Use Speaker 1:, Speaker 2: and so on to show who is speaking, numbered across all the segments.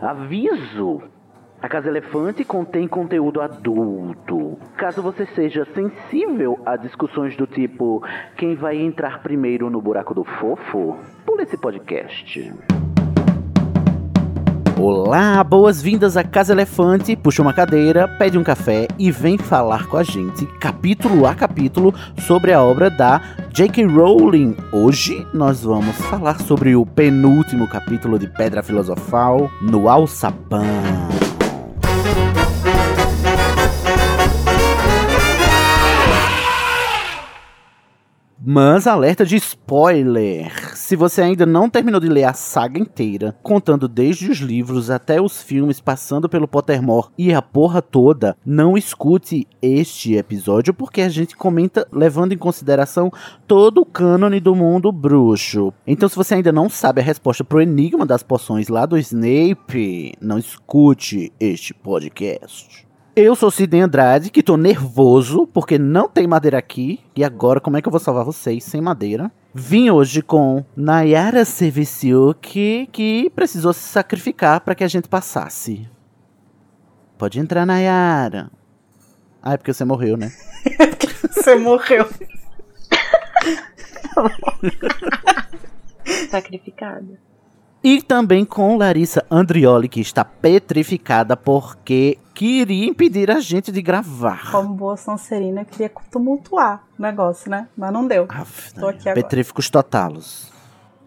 Speaker 1: Aviso! A Casa Elefante contém conteúdo adulto. Caso você seja sensível a discussões do tipo quem vai entrar primeiro no buraco do fofo, pula esse podcast. Olá, boas-vindas à Casa Elefante. Puxa uma cadeira, pede um café e vem falar com a gente, capítulo a capítulo, sobre a obra da J.K. Rowling. Hoje nós vamos falar sobre o penúltimo capítulo de Pedra Filosofal no Alçapão. Mas alerta de spoiler! Se você ainda não terminou de ler a saga inteira, contando desde os livros até os filmes, passando pelo Pottermore e a porra toda, não escute este episódio porque a gente comenta levando em consideração todo o cânone do mundo bruxo. Então, se você ainda não sabe a resposta pro enigma das poções lá do Snape, não escute este podcast. Eu sou Sidney Andrade, que tô nervoso porque não tem madeira aqui. E agora, como é que eu vou salvar vocês sem madeira? Vim hoje com Nayara Serviciuk, que precisou se sacrificar para que a gente passasse. Pode entrar, Nayara. Ah, é porque você morreu, né?
Speaker 2: você morreu.
Speaker 3: Sacrificada.
Speaker 1: E também com Larissa Andrioli, que está petrificada porque queria impedir a gente de gravar.
Speaker 2: Como boa Sonserina, eu queria tumultuar o negócio, né? Mas não deu.
Speaker 1: Aff, Tô aqui agora. Petríficos totalos.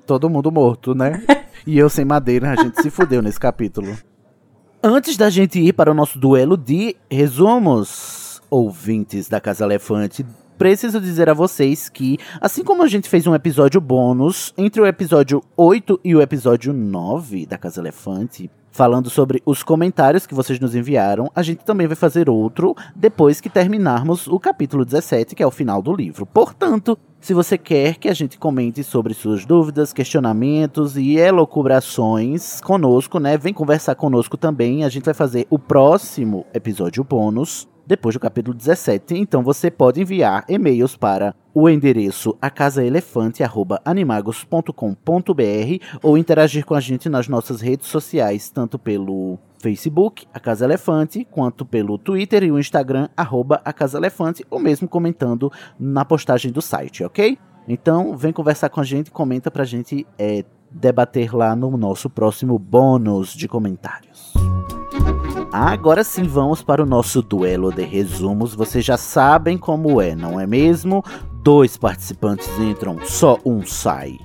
Speaker 1: Todo mundo morto, né? e eu sem madeira, a gente se fudeu nesse capítulo. Antes da gente ir para o nosso duelo de resumos, ouvintes da Casa Elefante, preciso dizer a vocês que, assim como a gente fez um episódio bônus entre o episódio 8 e o episódio 9 da Casa Elefante, falando sobre os comentários que vocês nos enviaram, a gente também vai fazer outro depois que terminarmos o capítulo 17, que é o final do livro. Portanto, se você quer que a gente comente sobre suas dúvidas, questionamentos e elocubrações conosco, né? Vem conversar conosco também. A gente vai fazer o próximo episódio bônus depois do capítulo 17. Então você pode enviar e-mails para o endereço acasaelefante@animagos.com.br ou interagir com a gente nas nossas redes sociais, tanto pelo Facebook, a Casa Elefante, quanto pelo Twitter e o Instagram, arroba a Casa Elefante, ou mesmo comentando na postagem do site, ok? Então, vem conversar com a gente, comenta pra gente é, debater lá no nosso próximo bônus de comentários. Agora sim vamos para o nosso duelo de resumos. Vocês já sabem como é, não é mesmo? Dois participantes entram, só um sai.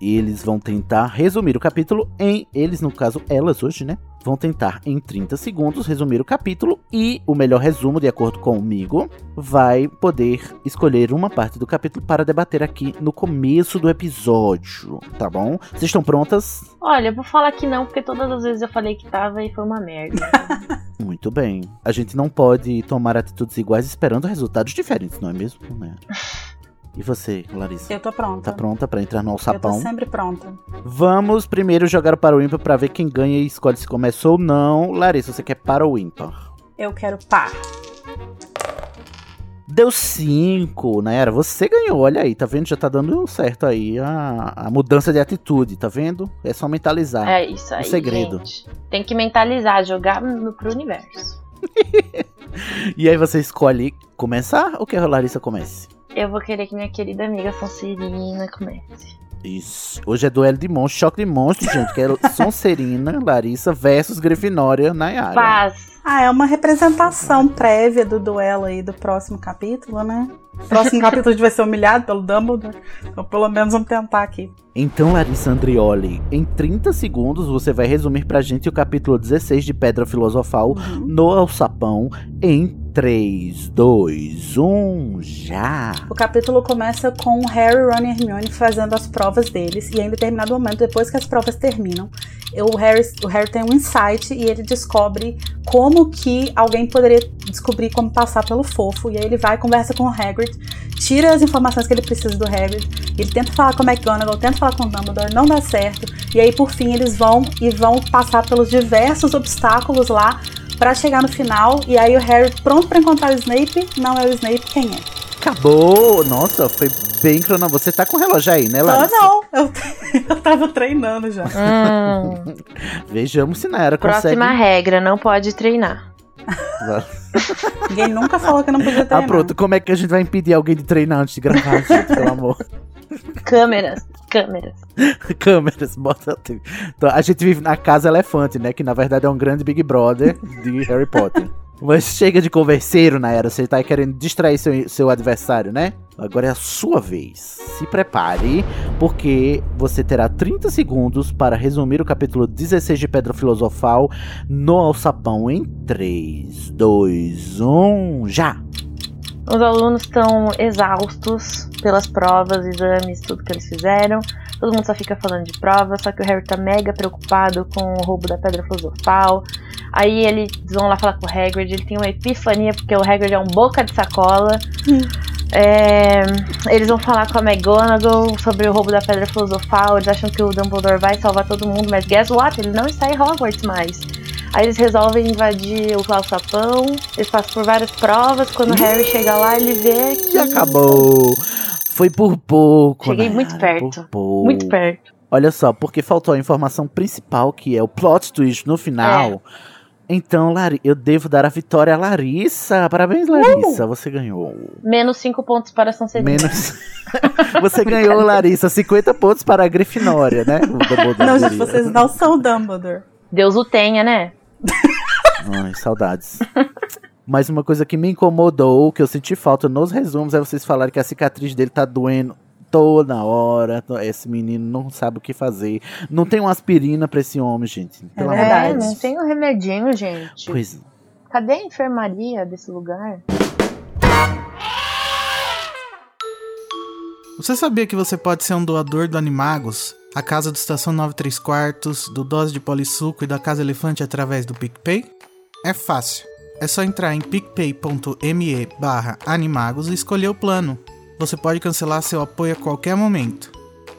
Speaker 1: Eles vão tentar resumir o capítulo em. Eles, no caso, elas hoje, né? Vão tentar em 30 segundos resumir o capítulo e o melhor resumo, de acordo comigo, vai poder escolher uma parte do capítulo para debater aqui no começo do episódio, tá bom? Vocês estão prontas?
Speaker 3: Olha, eu vou falar que não, porque todas as vezes eu falei que tava e foi uma merda.
Speaker 1: Muito bem. A gente não pode tomar atitudes iguais esperando resultados diferentes, não é mesmo? Né? E você, Larissa?
Speaker 2: Eu tô pronta.
Speaker 1: Tá pronta para entrar no alçapão?
Speaker 2: Eu tô sempre pronta.
Speaker 1: Vamos primeiro jogar para o ímpar para ver quem ganha e escolhe se começou ou não. Larissa, você quer para o ímpar?
Speaker 2: Eu quero par.
Speaker 1: Deu 5, né? Você ganhou, olha aí, tá vendo? Já tá dando certo aí a, a mudança de atitude, tá vendo? É só mentalizar.
Speaker 3: É isso aí. O
Speaker 1: segredo.
Speaker 3: Gente. Tem que mentalizar, jogar no, pro universo.
Speaker 1: e aí você escolhe começar ou quer que a Larissa comece?
Speaker 3: Eu vou querer que minha querida amiga Sonserina comece.
Speaker 1: Isso. Hoje é duelo de monstros, choque de monstros, gente. Que é Sonserina, Larissa versus Grifinória, Nayara.
Speaker 3: Paz.
Speaker 2: Ah, é uma representação prévia do duelo aí do próximo capítulo, né? O próximo capítulo a gente vai ser humilhado pelo Dumbledore. Então, pelo menos vamos tentar aqui.
Speaker 1: Então, Larissa Andrioli, em 30 segundos você vai resumir pra gente o capítulo 16 de Pedra Filosofal uhum. no Alçapão em 3, 2, 1, já!
Speaker 2: O capítulo começa com Harry, Ron e Hermione fazendo as provas deles, e em determinado momento, depois que as provas terminam, o Harry, o Harry tem um insight e ele descobre como que alguém poderia descobrir como passar pelo fofo, e aí ele vai, conversa com o Hagrid, tira as informações que ele precisa do Hagrid, ele tenta falar com o McGonagall, tenta falar com o Dumbledore, não dá certo, e aí por fim eles vão e vão passar pelos diversos obstáculos lá para chegar no final e aí o Harry pronto para encontrar o Snape, não é o Snape, quem é?
Speaker 1: Acabou! Nossa, foi bem crono. Você tá com o relógio aí, né, Larissa?
Speaker 2: Não, não. Eu, eu tava treinando já.
Speaker 1: Hum. Vejamos se Nayara
Speaker 3: Próxima
Speaker 1: consegue.
Speaker 3: regra, não pode treinar.
Speaker 2: Ninguém nunca falou que não podia
Speaker 1: Ah,
Speaker 2: treinar.
Speaker 1: pronto. Como é que a gente vai impedir alguém de treinar antes de gravar, gente? Pelo amor.
Speaker 3: Câmeras, câmeras.
Speaker 1: Câmeras, bota. Então, a gente vive na casa elefante, né? Que na verdade é um grande Big Brother de Harry Potter. Mas chega de converseiro, Nayara. Você tá querendo distrair seu, seu adversário, né? Agora é a sua vez. Se prepare, porque você terá 30 segundos para resumir o capítulo 16 de Pedra Filosofal no alçapão em 3, 2, 1, já!
Speaker 3: Os alunos estão exaustos pelas provas, exames, tudo que eles fizeram. Todo mundo só fica falando de prova, só que o Harry tá mega preocupado com o roubo da Pedra Filosofal. Aí eles vão lá falar com o Hagrid, ele tem uma epifania porque o Hagrid é um boca de sacola. É, eles vão falar com a McGonagall sobre o roubo da Pedra Filosofal. Eles acham que o Dumbledore vai salvar todo mundo, mas guess what? Ele não está em Hogwarts mais. Aí eles resolvem invadir o alçapão. Eles passam por várias provas. Quando o Harry chega lá, ele vê que
Speaker 1: acabou! Foi por pouco.
Speaker 3: Cheguei
Speaker 1: Nayara,
Speaker 3: muito perto.
Speaker 1: Pouco.
Speaker 3: muito perto.
Speaker 1: Olha só, porque faltou a informação principal, que é o plot twist no final. Então, Lari, eu devo dar a vitória a Larissa. Parabéns, Larissa. Você ganhou.
Speaker 3: Menos 5 pontos para São Severino.
Speaker 1: Menos. Você ganhou, Larissa, 50 pontos para a Grifinória, né?
Speaker 2: Não, gente, vocês não são o Dumbledore.
Speaker 3: Deus o tenha, né?
Speaker 1: Ai, saudades. Mas uma coisa que me incomodou, que eu senti falta nos resumos, é vocês falarem que a cicatriz dele tá doendo toda hora. Esse menino não sabe o que fazer. Não tem uma aspirina pra esse homem, gente. Pelo
Speaker 2: verdade.
Speaker 3: É,
Speaker 1: Deus.
Speaker 3: não tem um remedinho, gente.
Speaker 1: Pois
Speaker 3: Cadê a enfermaria desse lugar?
Speaker 4: Você sabia que você pode ser um doador do Animagos, a casa do Estação 93 Quartos, do Dose de Polissuco e da Casa Elefante através do PicPay? É fácil. É só entrar em picpay.me barra animagos e escolher o plano. Você pode cancelar seu apoio a qualquer momento.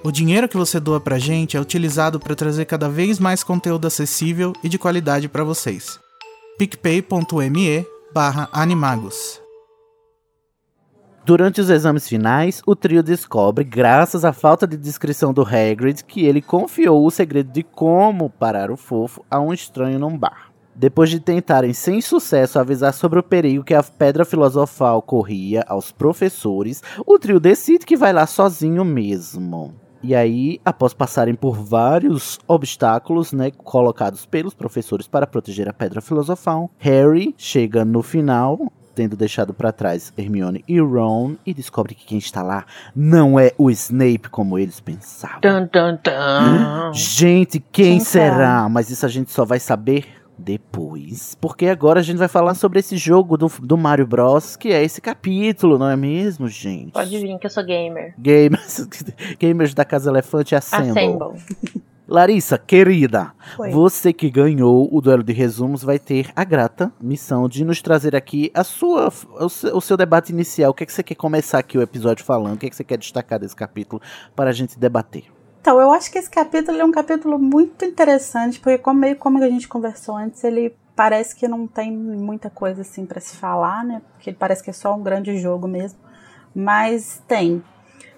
Speaker 4: O dinheiro que você doa pra gente é utilizado para trazer cada vez mais conteúdo acessível e de qualidade para vocês. picpay.me animagos.
Speaker 1: Durante os exames finais, o trio descobre, graças à falta de descrição do Hagrid, que ele confiou o segredo de como parar o fofo a um estranho num bar. Depois de tentarem sem sucesso avisar sobre o perigo que a pedra filosofal corria aos professores, o trio decide que vai lá sozinho mesmo. E aí, após passarem por vários obstáculos, né, colocados pelos professores para proteger a pedra filosofal, Harry chega no final tendo deixado pra trás Hermione e Ron e descobre que quem está lá não é o Snape como eles pensavam.
Speaker 3: Tan, tan, tan.
Speaker 1: Gente, quem,
Speaker 2: Quem
Speaker 1: será?
Speaker 2: será?
Speaker 1: Mas isso a gente só vai saber depois. Porque agora a gente vai falar sobre esse jogo do, do Mario Bros, que é esse capítulo, não é mesmo, gente?
Speaker 3: Pode vir que eu sou gamer.
Speaker 1: Gamers, gamers da Casa Elefante Assemble.
Speaker 3: Assemble.
Speaker 1: Larissa, querida,
Speaker 2: Foi.
Speaker 1: você que ganhou o duelo de resumos vai ter a grata missão de nos trazer aqui a sua, o, seu, o seu debate inicial. O que, é que você quer começar aqui o episódio falando? O que, é que você quer destacar desse capítulo para a gente debater?
Speaker 2: Então, eu acho que esse capítulo é um capítulo muito interessante, porque como, meio como a gente conversou antes, ele parece que não tem muita coisa assim para se falar, né? Porque parece que é só um grande jogo mesmo. Mas tem.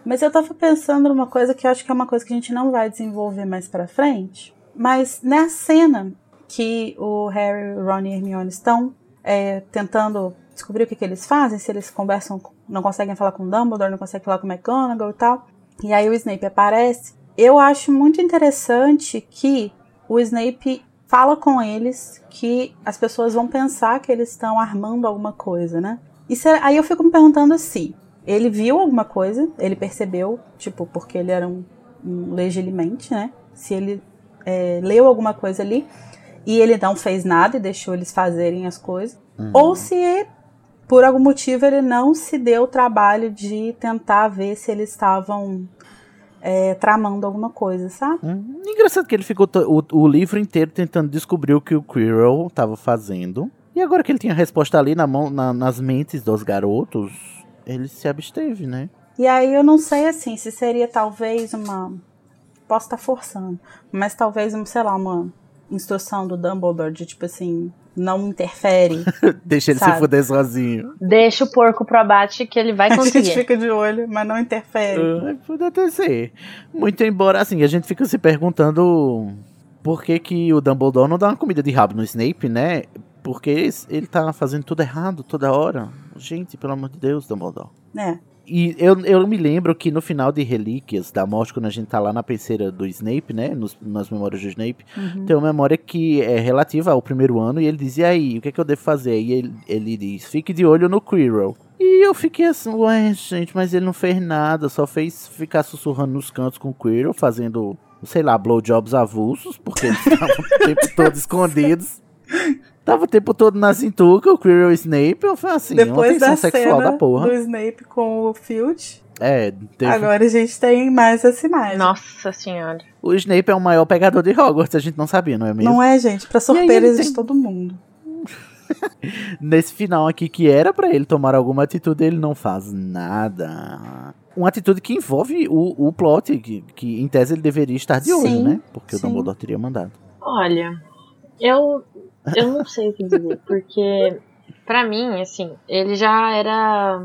Speaker 2: Mas eu tava pensando numa coisa que eu acho que é uma coisa que a gente não vai desenvolver mais pra frente. Mas na cena que o Harry, Ron e Hermione estão é, tentando descobrir o que, que eles fazem, se eles conversam, não conseguem falar com Dumbledore, não conseguem falar com McGonagall e tal. E aí o Snape aparece. Eu acho muito interessante que o Snape fala com eles que as pessoas vão pensar que eles estão armando alguma coisa, né? E será- aí eu fico me perguntando se ele viu alguma coisa, ele percebeu, tipo, porque ele era um, um legilimente, né? Se ele é, leu alguma coisa ali e ele não fez nada e deixou eles fazerem as coisas, ou se por algum motivo ele não se deu o trabalho de tentar ver se eles estavam é, tramando alguma coisa, sabe?
Speaker 1: Hum, engraçado que ele ficou o, o livro inteiro tentando descobrir o que o Quirrell estava fazendo. E agora que ele tinha a resposta ali na mão, na- nas mentes dos garotos, ele se absteve, né?
Speaker 2: E aí eu não sei assim se seria talvez uma. Posso estar forçando, mas talvez, sei lá, uma instrução do Dumbledore de tipo assim, não interfere.
Speaker 1: Deixa ele se
Speaker 2: Sabe.
Speaker 1: fuder sozinho.
Speaker 3: Deixa o porco pro abate que ele vai
Speaker 2: a gente
Speaker 3: conseguir.
Speaker 2: fica de olho, mas não interfere.
Speaker 1: Ah, Pode até ser. Muito embora, assim, a gente fica se perguntando por que, que o Dumbledore não dá uma comida de rabo no Snape, né? Porque ele tá fazendo tudo errado toda hora. Gente, pelo amor de Deus, Dumbledore.
Speaker 2: É.
Speaker 1: E eu, eu me lembro que no final de Relíquias da Morte, quando a gente tá lá na penseira do Snape, né? Nos, nas memórias do Snape,
Speaker 2: Uhum.
Speaker 1: tem uma memória que é relativa ao primeiro ano e ele diz, e aí, o que é que eu devo fazer? E ele, ele diz, fique de olho no Quirrell. E eu fiquei assim, ué, gente, mas ele não fez nada, só fez ficar sussurrando nos cantos com o Quirrell, fazendo, sei lá, blowjobs avulsos, porque eles estavam o tempo todo escondidos. Tava o tempo todo na cintura, o Quirrell e o Snape, eu falei assim, uma
Speaker 2: Depois da
Speaker 1: sexual
Speaker 2: cena
Speaker 1: da porra.
Speaker 2: do Snape com o Filch,
Speaker 1: É, teve
Speaker 2: agora a gente tem mais essa imagem.
Speaker 3: Nossa senhora.
Speaker 1: O Snape é o maior pegador de Hogwarts, a gente não sabia, não é mesmo?
Speaker 2: Não é, gente? Pra surpresa
Speaker 1: tem-
Speaker 2: de todo mundo.
Speaker 1: Nesse final aqui, que era pra ele tomar alguma atitude, ele não faz nada. Uma atitude que envolve o, o plot, que, que em tese ele deveria estar de olho,
Speaker 2: Sim,
Speaker 1: né? Porque o
Speaker 2: sim.
Speaker 1: Dumbledore teria mandado.
Speaker 3: Olha, eu eu não sei o que dizer, porque pra mim, assim, ele já era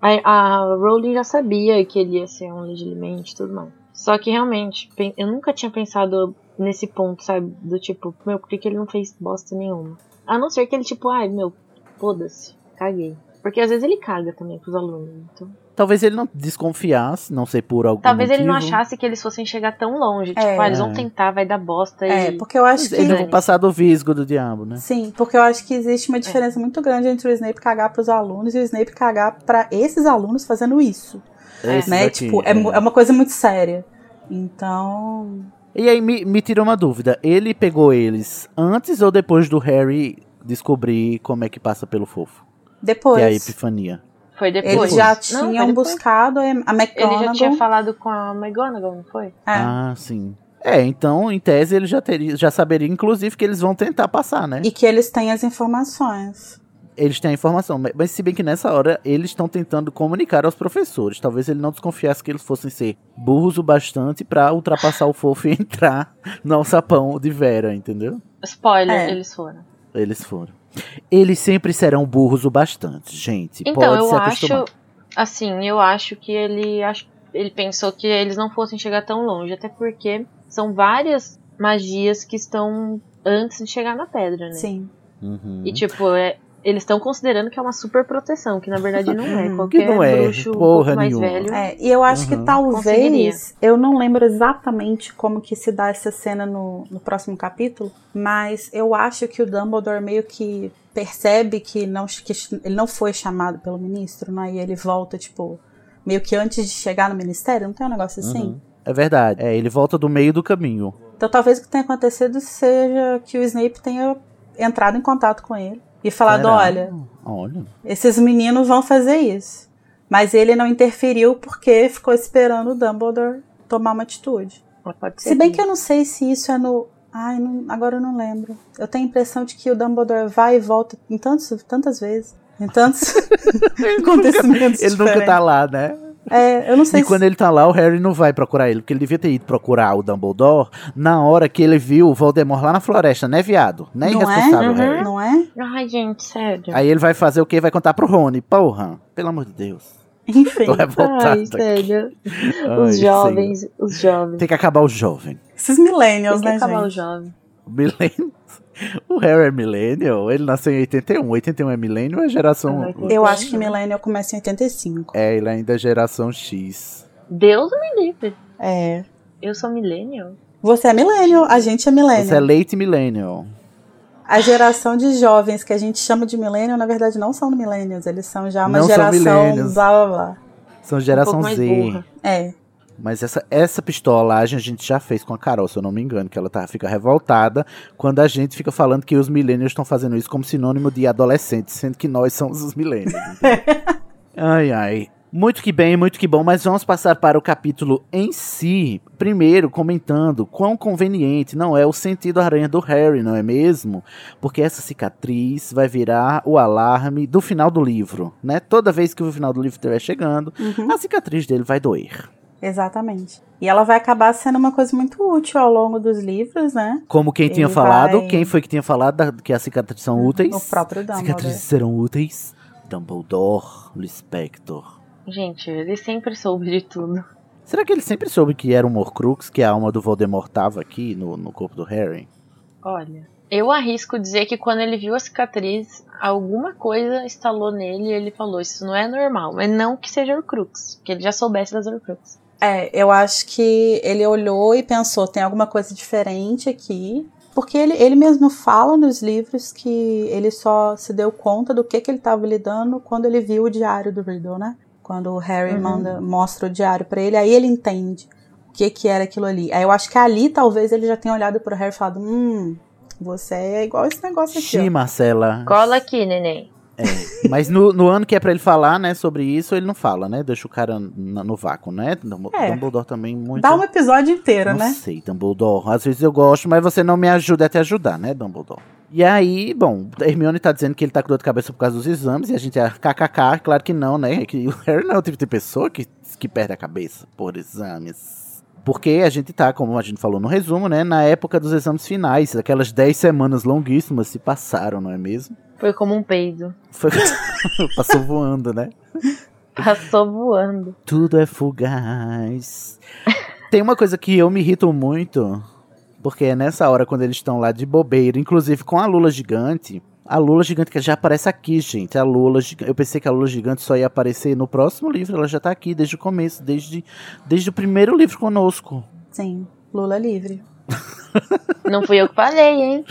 Speaker 3: a, a Rowling já sabia que ele ia ser um legilimate e tudo mais. Só que realmente, eu nunca tinha pensado nesse ponto, sabe, do tipo, meu, por que, que ele não fez bosta nenhuma? A não ser que ele tipo, ai, meu, foda-se, caguei. Porque às vezes ele caga também pros alunos, então
Speaker 1: Talvez ele não desconfiasse, não sei por algum
Speaker 3: Talvez
Speaker 1: motivo.
Speaker 3: ele não achasse que eles fossem chegar tão longe. Tipo,
Speaker 2: É.
Speaker 3: ah, eles vão
Speaker 1: É.
Speaker 3: tentar, vai dar bosta.
Speaker 2: É,
Speaker 3: e...
Speaker 2: porque eu acho que.
Speaker 1: Eles vão passar do visgo do diabo, né?
Speaker 2: Sim, porque eu acho que existe
Speaker 3: É.
Speaker 2: uma diferença muito grande entre o Snape cagar pros alunos e o Snape cagar pra esses alunos fazendo isso.
Speaker 1: Esses
Speaker 2: né?
Speaker 1: aqui,
Speaker 2: tipo, é, mu- é uma coisa muito séria. Então.
Speaker 1: E aí me, me tira uma dúvida. Ele pegou eles antes ou depois do Harry descobrir como é que passa pelo fofo?
Speaker 2: Depois.
Speaker 1: Que é a epifania.
Speaker 3: Foi depois.
Speaker 2: Eles já
Speaker 3: Não, foi
Speaker 2: tinham buscado a
Speaker 3: Ele já
Speaker 2: McGonagall.
Speaker 3: tinha falado com a McGonagall, não foi?
Speaker 2: É.
Speaker 1: Ah, sim. É, então, em tese, ele já, teria, já saberia, inclusive, que eles vão tentar passar, né?
Speaker 2: E que eles têm as informações.
Speaker 1: Eles têm a informação, mas- se bem que nessa hora eles estão tentando comunicar aos professores. Talvez ele não desconfiasse que eles fossem ser burros o bastante pra ultrapassar o fofo e entrar no alçapão de Vera, entendeu?
Speaker 3: Spoiler,
Speaker 2: É.
Speaker 3: eles foram.
Speaker 1: Eles foram. Eles sempre serão burros o bastante, gente.
Speaker 3: Então,
Speaker 1: Pode
Speaker 3: eu
Speaker 1: se
Speaker 3: acho. Assim, eu acho que ele. Acho, ele pensou que eles não fossem chegar tão longe. Até porque são várias magias que estão antes de chegar na pedra, né?
Speaker 2: Sim.
Speaker 1: Uhum.
Speaker 3: E tipo, é, eles estão considerando que é uma super proteção, que na verdade não é. Qualquer
Speaker 1: Que não é,
Speaker 3: bruxo um
Speaker 1: porra
Speaker 3: mais
Speaker 1: nenhuma.
Speaker 3: velho.
Speaker 2: É, e eu acho
Speaker 1: Uhum.
Speaker 2: que talvez. Eu não lembro exatamente como que se dá essa cena no, no próximo capítulo, mas eu acho que o Dumbledore meio que percebe que, não, que ele não foi chamado pelo ministro, né? E ele volta, tipo, meio que antes de chegar no ministério, não tem um negócio assim?
Speaker 1: Uhum. É verdade. É, ele volta do meio do caminho.
Speaker 2: Então talvez o que tenha acontecido seja que o Snape tenha entrado em contato com ele e falado:
Speaker 1: Será?
Speaker 2: olha,
Speaker 1: Olha.
Speaker 2: esses meninos vão fazer isso. Mas ele não interferiu porque ficou esperando o Dumbledore tomar uma atitude.
Speaker 3: Mas Pode ser
Speaker 2: Se bem que eu não sei se isso é no. Ai, não- agora eu não lembro. Eu tenho a impressão de que o Dumbledore vai e volta em tantos, tantas vezes. Em tantos acontecimentos
Speaker 1: Ele nunca
Speaker 2: diferentes.
Speaker 1: tá lá, né?
Speaker 2: É, eu não sei
Speaker 1: E
Speaker 2: se...
Speaker 1: quando ele tá lá, o Harry não vai procurar ele, porque ele devia ter ido procurar o Dumbledore na hora que ele viu o Voldemort lá na floresta, né, viado? Né,
Speaker 2: Não é?
Speaker 1: irresponsável,
Speaker 3: Uhum.
Speaker 1: Harry.
Speaker 2: Não é?
Speaker 3: Ai, gente, sério.
Speaker 1: Aí ele vai fazer o quê? Vai contar pro Rony. Porra, pelo amor de Deus.
Speaker 2: Enfim.
Speaker 1: Tô revoltado
Speaker 3: Ai,
Speaker 1: aqui.
Speaker 3: sério.
Speaker 1: Ai,
Speaker 3: os
Speaker 1: Senhor.
Speaker 3: jovens, os jovens.
Speaker 1: Tem que acabar o jovem.
Speaker 2: Esses millennials,
Speaker 3: Tem que
Speaker 2: né,
Speaker 3: acabar o
Speaker 2: gente?
Speaker 3: jovem.
Speaker 1: O millennial. O Harry é millennial? Ele nasceu em 81. 81 é millennial ou é geração...
Speaker 2: Eu acho que millennial começa em 85.
Speaker 1: É, ele ainda é geração X.
Speaker 3: Deus me livre.
Speaker 2: É.
Speaker 3: Eu sou millennial.
Speaker 2: Você é millennial, a gente é millennial.
Speaker 1: Você é late millennial.
Speaker 2: A geração de jovens que a gente chama de millennial, na verdade, não são millennials. Eles são já uma
Speaker 1: Não
Speaker 2: geração blá blá blá.
Speaker 1: São
Speaker 3: um
Speaker 1: geração
Speaker 3: mais
Speaker 1: Z.
Speaker 3: burra.
Speaker 2: É.
Speaker 1: Mas essa, essa pistolagem a gente já fez com a Carol, se eu não me engano, que ela tá, fica revoltada quando a gente fica falando que os millennials estão fazendo isso como sinônimo de adolescentes, sendo que nós somos os millennials. ai, ai. Muito que bem, muito que bom, mas vamos passar para o capítulo em si. Primeiro, comentando quão conveniente não é o sentido aranha do Harry, não é mesmo? Porque essa cicatriz vai virar o alarme do final do livro, né? Toda vez que o final do livro estiver chegando,
Speaker 2: Uhum.
Speaker 1: a cicatriz dele vai doer.
Speaker 2: Exatamente. E ela vai acabar sendo uma coisa muito útil ao longo dos livros, né?
Speaker 1: Como quem tinha
Speaker 2: Ele
Speaker 1: falado,
Speaker 2: vai-
Speaker 1: quem foi que tinha falado que as cicatrizes são úteis?
Speaker 2: O próprio Dumbledore.
Speaker 1: Cicatrizes serão úteis? Dumbledore, Lispector.
Speaker 3: Gente, ele sempre soube de tudo.
Speaker 1: Será que ele sempre soube que era um Horcrux, que a alma do Voldemort tava aqui no, no corpo do Harry?
Speaker 3: Olha, eu arrisco dizer que quando ele viu a cicatriz, alguma coisa instalou nele e ele falou: Isso não é normal. Mas não que seja Horcrux, que ele já soubesse das Horcrux.
Speaker 2: É, eu acho que ele olhou e pensou: tem alguma coisa diferente aqui. Porque ele, ele mesmo fala nos livros que ele só se deu conta do que, que ele estava lidando quando ele viu o diário do Riddle, né? Quando o Harry
Speaker 3: Uhum.
Speaker 2: manda, mostra o diário pra ele, aí ele entende o que, que era aquilo ali. Aí eu acho que ali talvez ele já tenha olhado pro Harry e falado: Hum, você é igual esse negócio aqui. ó."
Speaker 1: Sim, Marcela.
Speaker 3: Cola aqui, neném.
Speaker 1: Mas no, no ano que é pra ele falar, né, sobre isso, ele não fala, né? Deixa o cara na- no vácuo, né?
Speaker 2: É.
Speaker 1: Dumbledore também muito.
Speaker 2: Dá um episódio inteiro,
Speaker 1: não
Speaker 2: né?
Speaker 1: sei, Dumbledore. Às vezes eu gosto, mas você não me ajuda a te ajudar, né, Dumbledore? E aí, bom, Hermione tá dizendo que ele tá com dor de cabeça por causa dos exames, e a gente é kkk, claro que não, né? Que o Harry não é o tipo de pessoa que, que perde a cabeça por exames. Porque a gente tá, como a gente falou no resumo, né, na época dos exames finais. Aquelas 10 semanas longuíssimas se passaram, não é mesmo?
Speaker 3: Foi como um peido.
Speaker 1: Foi... Passou voando, né?
Speaker 3: Passou voando.
Speaker 1: Tudo é fugaz. Tem uma coisa que eu me irrito muito, porque é nessa hora quando eles estão lá de bobeira, inclusive com a Lula gigante. A Lula gigante que já aparece aqui, gente. A Lula. Eu pensei que a Lula gigante só ia aparecer no próximo livro. Ela já tá aqui desde o começo, desde, desde o primeiro livro conosco.
Speaker 2: Sim, Lula livre.
Speaker 3: Não fui eu que falei, hein?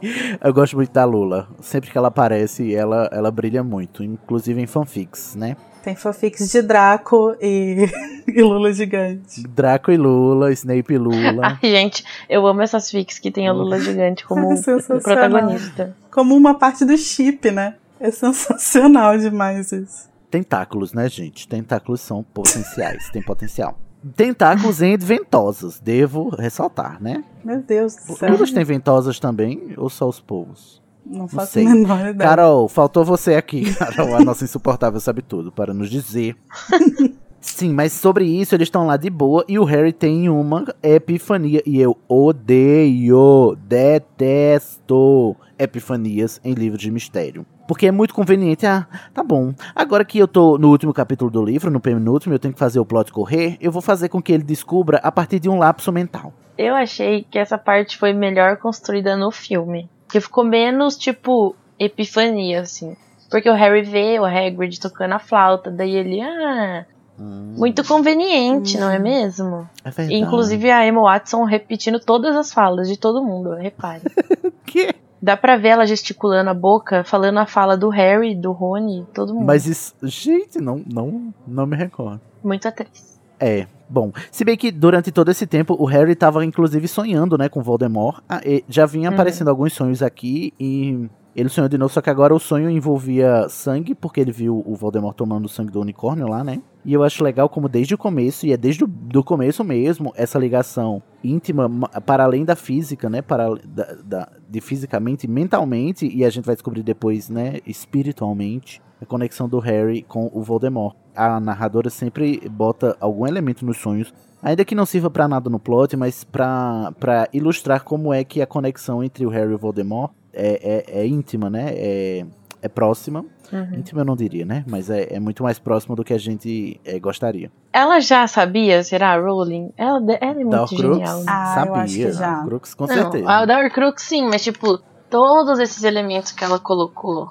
Speaker 1: eu gosto muito da Lula. Sempre que ela aparece, ela, ela brilha muito. Inclusive em fanfics, né?
Speaker 2: Tem fanfics de Draco e, e Lula gigante.
Speaker 1: Draco e Lula, Snape e Lula.
Speaker 3: Ai, gente, eu amo essas fics que tem a Lula gigante como
Speaker 2: Sensacional.
Speaker 3: protagonista.
Speaker 2: Como uma parte do chip, né? É sensacional demais isso.
Speaker 1: Tentáculos, né, gente? Tentáculos são potenciais, tem potencial. Tentáculos em ventosas, devo ressaltar, né?
Speaker 2: Meu Deus do céu.
Speaker 1: Todos têm ventosas também, ou só os povos?
Speaker 2: Não faço
Speaker 1: sei.
Speaker 2: menor ideia.
Speaker 1: Carol, faltou você aqui, Carol, a nossa insuportável sabe tudo, para nos dizer. Sim, mas sobre isso eles estão lá de boa e o Harry tem uma epifania. E eu odeio, detesto epifanias em livros de mistério. Porque é muito conveniente. Ah, tá bom. Agora que eu tô no último capítulo do livro, no penúltimo, eu tenho que fazer o plot correr, eu vou fazer com que ele descubra a partir de um lapso mental.
Speaker 3: Eu achei que essa parte foi melhor construída no filme. Que ficou menos, tipo, epifania, assim. Porque o Harry vê o Hagrid tocando a flauta, daí ele, ah,
Speaker 1: Hum,
Speaker 3: muito conveniente, não é mesmo?
Speaker 1: é verdade.
Speaker 3: Inclusive a Emma Watson repetindo todas as falas de todo mundo, repare.
Speaker 1: Que?
Speaker 3: Dá pra ver ela gesticulando a boca, falando a fala do Harry, do Rony, todo mundo.
Speaker 1: Mas isso. Gente, não, não, não me recordo.
Speaker 3: Muito atriz.
Speaker 1: É, bom. Se bem que durante todo esse tempo o Harry tava inclusive sonhando, né, com Voldemort. Ah, e já vinha
Speaker 3: Uhum.
Speaker 1: aparecendo alguns sonhos aqui e ele sonhou de novo, só que agora o sonho envolvia sangue, porque ele viu o Voldemort tomando o sangue do unicórnio lá, né? E eu acho legal como desde o começo, e é desde o começo mesmo, essa ligação íntima, ma- para além da física, né? Para da, da- de fisicamente, mentalmente, e a gente vai descobrir depois, né? Espiritualmente, a conexão do Harry com o Voldemort. A narradora sempre bota algum elemento nos sonhos, ainda que não sirva pra nada no plot, mas pra ilustrar como é que a conexão entre o Harry e o Voldemort é, é, é íntima, né? É, é próxima.
Speaker 3: Uhum.
Speaker 1: Íntima eu não diria, né? Mas é, é muito mais próximo do que a gente é, gostaria.
Speaker 3: Ela já sabia, será, a Rowling? Ela, ela é muito
Speaker 1: Horcrux?
Speaker 3: genial. né?
Speaker 2: Ah, eu
Speaker 1: sabia.
Speaker 2: acho que já.
Speaker 1: A Horcrux com
Speaker 3: Não,
Speaker 1: certeza.
Speaker 3: a da Horcrux sim, mas tipo, todos esses elementos que ela colocou.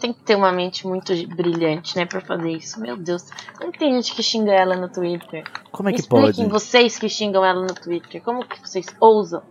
Speaker 3: Tem que ter uma mente muito brilhante, né, pra fazer isso. Meu Deus. Como que tem gente que xinga ela no Twitter?
Speaker 1: Como é
Speaker 3: Me
Speaker 1: que pode?
Speaker 3: expliquem vocês que xingam ela no Twitter. Como que vocês ousam?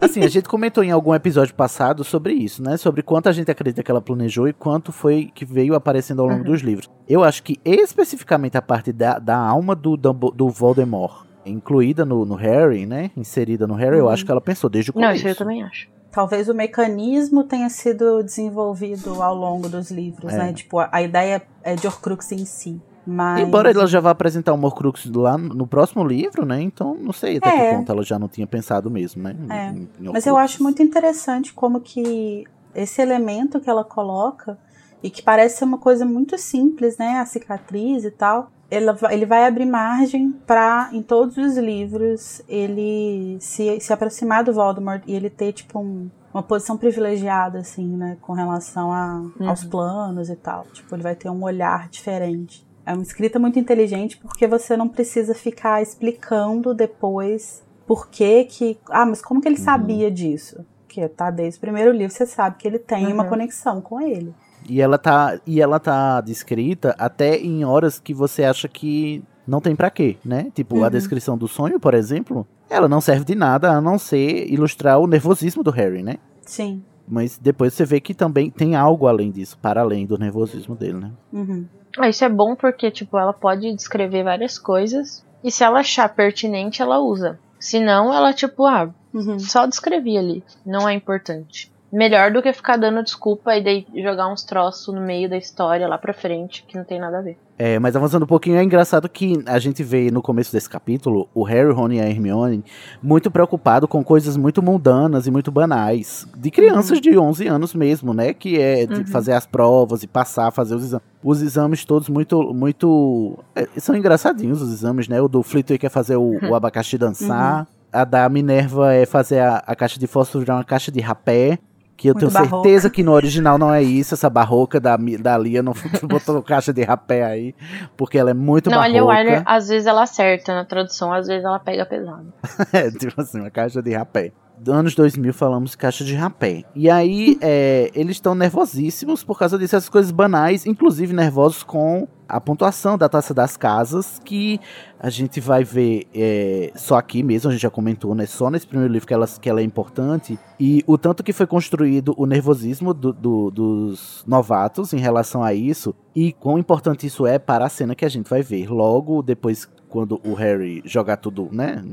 Speaker 1: Assim, a gente comentou em algum episódio passado sobre isso, né? Sobre quanto a gente acredita que ela planejou e quanto foi que veio aparecendo ao longo
Speaker 3: Uhum.
Speaker 1: dos livros. Eu acho que especificamente a parte da, da alma do, do Voldemort, incluída no, no Harry, né? Inserida no Harry, eu
Speaker 2: Uhum.
Speaker 1: acho que ela pensou desde o
Speaker 3: Não,
Speaker 1: começo.
Speaker 3: isso eu também acho.
Speaker 2: Talvez o mecanismo tenha sido desenvolvido ao longo dos livros,
Speaker 1: É.
Speaker 2: né? Tipo, a, a ideia é de Horcrux em si. Mas...
Speaker 1: Embora ela já vá apresentar o Horcrux lá no próximo livro, né? Então não sei até
Speaker 2: É.
Speaker 1: que ponto ela já não tinha pensado mesmo, né?
Speaker 2: É.
Speaker 1: em- em
Speaker 2: Mas eu acho muito interessante como que esse elemento que ela coloca, e que parece ser uma coisa muito simples, né? A cicatriz e tal. Ela ele vai abrir margem para, em todos os livros, ele se, se aproximar do Voldemort e ele ter, tipo, um- uma posição privilegiada, assim, né? Com relação a, aos planos e tal. Tipo, ele vai ter um olhar diferente. É uma escrita muito inteligente porque você não precisa ficar explicando depois por que que. Ah, mas como que ele
Speaker 1: Uhum.
Speaker 2: sabia disso? Que tá desde o primeiro livro, você sabe que ele tem uma
Speaker 3: Uhum.
Speaker 2: conexão com ele.
Speaker 1: E ela tá, e ela tá descrita até em horas que você acha que não tem pra quê, né? Tipo, a
Speaker 2: Uhum.
Speaker 1: descrição do sonho, por exemplo, ela não serve de nada a não ser ilustrar o nervosismo do Harry, né?
Speaker 2: Sim.
Speaker 1: Mas depois você vê que também tem algo além disso, para além do nervosismo dele, né?
Speaker 2: Uhum.
Speaker 3: Ah, isso é bom porque, tipo, ela pode descrever várias coisas. E se ela achar pertinente, ela usa. Se não, ela, tipo, ah,
Speaker 2: Uhum.
Speaker 3: só descrevi ali. Não é importante. Melhor do que ficar dando desculpa e daí jogar uns troços no meio da história lá pra frente que não tem nada a ver.
Speaker 1: É, mas avançando um pouquinho, é engraçado que a gente vê no começo desse capítulo o Harry, Ron e a Hermione muito preocupado com coisas muito mundanas e muito banais. De crianças de 11 anos mesmo, né? Que é
Speaker 3: Uhum.
Speaker 1: fazer as provas e passar, fazer os exames. Os exames todos muito. muito é, são engraçadinhos os exames, né? O do Flitwick é fazer o, o abacaxi dançar. A da Minerva é fazer a, a caixa de fósforo virar uma caixa de rapé. Que eu
Speaker 2: Muito
Speaker 1: tenho
Speaker 2: barroca.
Speaker 1: certeza que no original não é isso, essa barroca da, da Lia não botou caixa de rapé aí, porque ela é muito
Speaker 3: não, a Lia
Speaker 1: barroca.
Speaker 3: Wyler, às vezes ela acerta na tradução, às vezes ela pega pesado.
Speaker 1: É, tipo assim, uma caixa de rapé. Anos 2000 falamos caixa de rapé. E aí, é, eles estão nervosíssimos por causa disso, essas coisas banais, inclusive nervosos com a pontuação da taça das casas, que a gente vai ver é, só aqui mesmo, a gente já comentou, né? Só nesse primeiro livro que ela, que ela é importante. E o tanto que foi construído o nervosismo do- do- dos novatos em relação a isso, e quão importante isso é para a cena que a gente vai ver logo depois quando o Harry jogar tudo, né?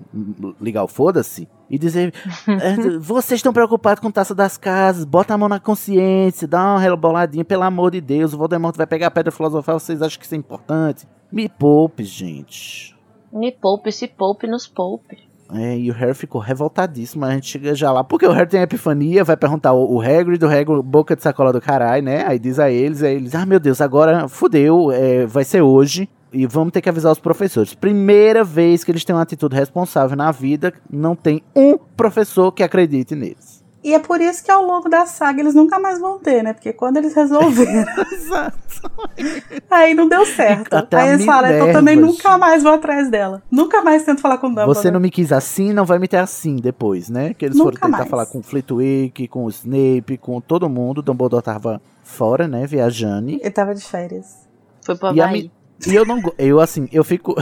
Speaker 1: Ligar o foda-se. E dizer: "É, Vocês estão preocupados com taça das casas, bota a mão na consciência, dá uma reboladinha, pelo amor de Deus. O Voldemort vai pegar a pedra filosofal, vocês acham que isso é importante? Me poupe, gente.
Speaker 3: Me poupe, se poupe, nos poupe.
Speaker 1: É, e o Harry ficou revoltadíssimo, a gente chega já lá. Porque o Harry tem a epifania, vai perguntar o, o Hagrid, o Hagrid, boca de sacola do caralho, né? Aí diz a eles, aí eles, ah, meu Deus, agora fudeu, é, vai ser hoje. E vamos ter que avisar os professores. Primeira vez que eles têm uma atitude responsável na vida, não tem um professor que acredite neles.
Speaker 2: E é por isso que ao longo da saga eles nunca mais vão ter, né? Porque quando eles resolveram,
Speaker 1: Exato.
Speaker 2: aí não deu certo.
Speaker 1: Até
Speaker 2: aí eles falam, então
Speaker 1: Minerva,
Speaker 2: também nunca mais vou atrás dela. Nunca mais tento falar com o Dumbledore.
Speaker 1: Você não me quis assim, não vai me ter assim depois, né? Que eles
Speaker 2: Nunca
Speaker 1: foram tentar
Speaker 2: mais.
Speaker 1: falar com o Flitwick, com o Snape, com todo mundo. O Dumbledore tava fora, né? Viajando.
Speaker 2: Ele tava de férias.
Speaker 3: Foi pro
Speaker 1: E a
Speaker 3: Havaí.
Speaker 1: Mi- E eu não, eu assim, eu fico,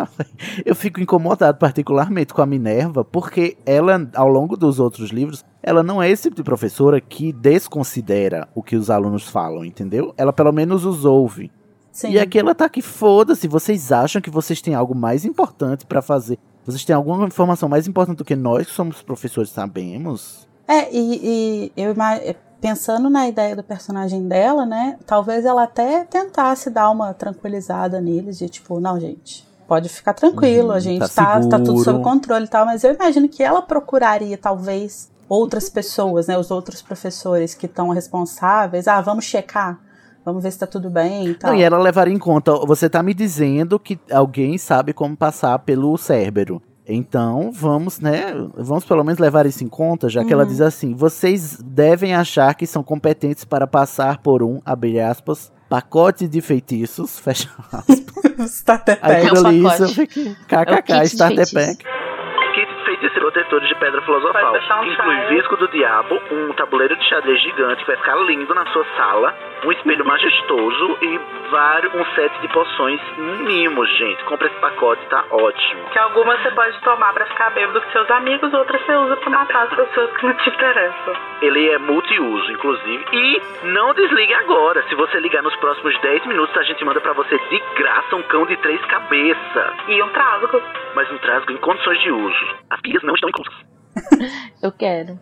Speaker 1: eu fico incomodado particularmente com a Minerva, porque ela, ao longo dos outros livros, ela não é esse tipo de professora que desconsidera o que os alunos falam, entendeu? Ela pelo menos os ouve.
Speaker 2: Sim.
Speaker 1: E aqui ela tá aqui, foda-se, vocês acham que vocês têm algo mais importante pra fazer? Vocês têm alguma informação mais importante do que nós, que somos professores, sabemos?
Speaker 2: É, e, e eu ima- pensando na ideia do personagem dela, né? Talvez ela até tentasse dar uma tranquilizada neles, de tipo, não, gente, pode ficar tranquilo,
Speaker 1: Uhum,
Speaker 2: a gente
Speaker 1: tá
Speaker 2: tá, tá, tudo sob controle e tal, mas eu imagino que ela procuraria, talvez, outras pessoas, né? Os outros professores que estão responsáveis. Ah, vamos checar. Vamos ver se tá tudo bem e tal.
Speaker 1: Não, e ela levaria em conta, você tá me dizendo que alguém sabe como passar pelo Cérbero. Então, vamos, né? Vamos pelo menos levar isso em conta, já que ela
Speaker 2: Uhum.
Speaker 1: diz assim: vocês devem achar que são competentes para passar por um, abre aspas, pacote de feitiços, fecha aspas.
Speaker 2: Starter
Speaker 1: Aí
Speaker 2: Pack.
Speaker 3: É
Speaker 1: quando eu li isso, eu fiquei,
Speaker 3: É o
Speaker 1: kkk,
Speaker 3: kit de
Speaker 1: starter pack.
Speaker 5: Kit de pedra filosofal.
Speaker 6: Um
Speaker 5: Inclui visco do diabo, um tabuleiro de xadrez gigante que vai ficar lindo na sua sala, um espelho majestoso e vários, um set de poções mimos, gente. Compra esse pacote, tá ótimo.
Speaker 6: Que algumas você pode tomar pra ficar bêbado com seus amigos, outras você usa pra matar as pessoas que não te interessam.
Speaker 5: Ele é multiuso, inclusive. E não desligue agora. Se você ligar nos próximos 10 minutos, a gente manda pra você de graça um cão de três cabeças.
Speaker 6: E um trasgo.
Speaker 5: Mas um trasgo em condições de uso. As guias não estão inclusas.
Speaker 3: Eu quero.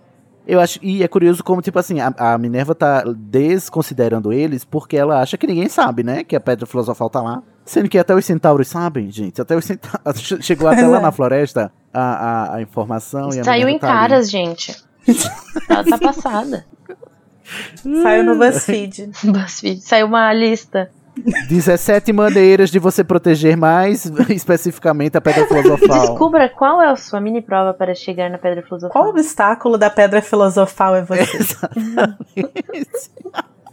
Speaker 1: Eu acho, e é curioso como, tipo assim, a, a Minerva tá desconsiderando eles porque ela acha que ninguém sabe, né? Que a pedra filosofal tá lá. Sendo que até os centauros sabem, gente. Até os centauros. Chegou até lá
Speaker 2: é.
Speaker 1: na floresta a, a, a informação e a
Speaker 3: Saiu em
Speaker 1: tá ali.
Speaker 3: caras, gente. Ela tá passada.
Speaker 2: Saiu no BuzzFeed.
Speaker 3: BuzzFeed. Saiu uma lista.
Speaker 1: 17 maneiras de você proteger mais especificamente a pedra filosofal.
Speaker 3: Descubra qual é a sua mini prova para chegar na Pedra Filosofal.
Speaker 2: Qual obstáculo da pedra filosofal é você?
Speaker 1: Exatamente.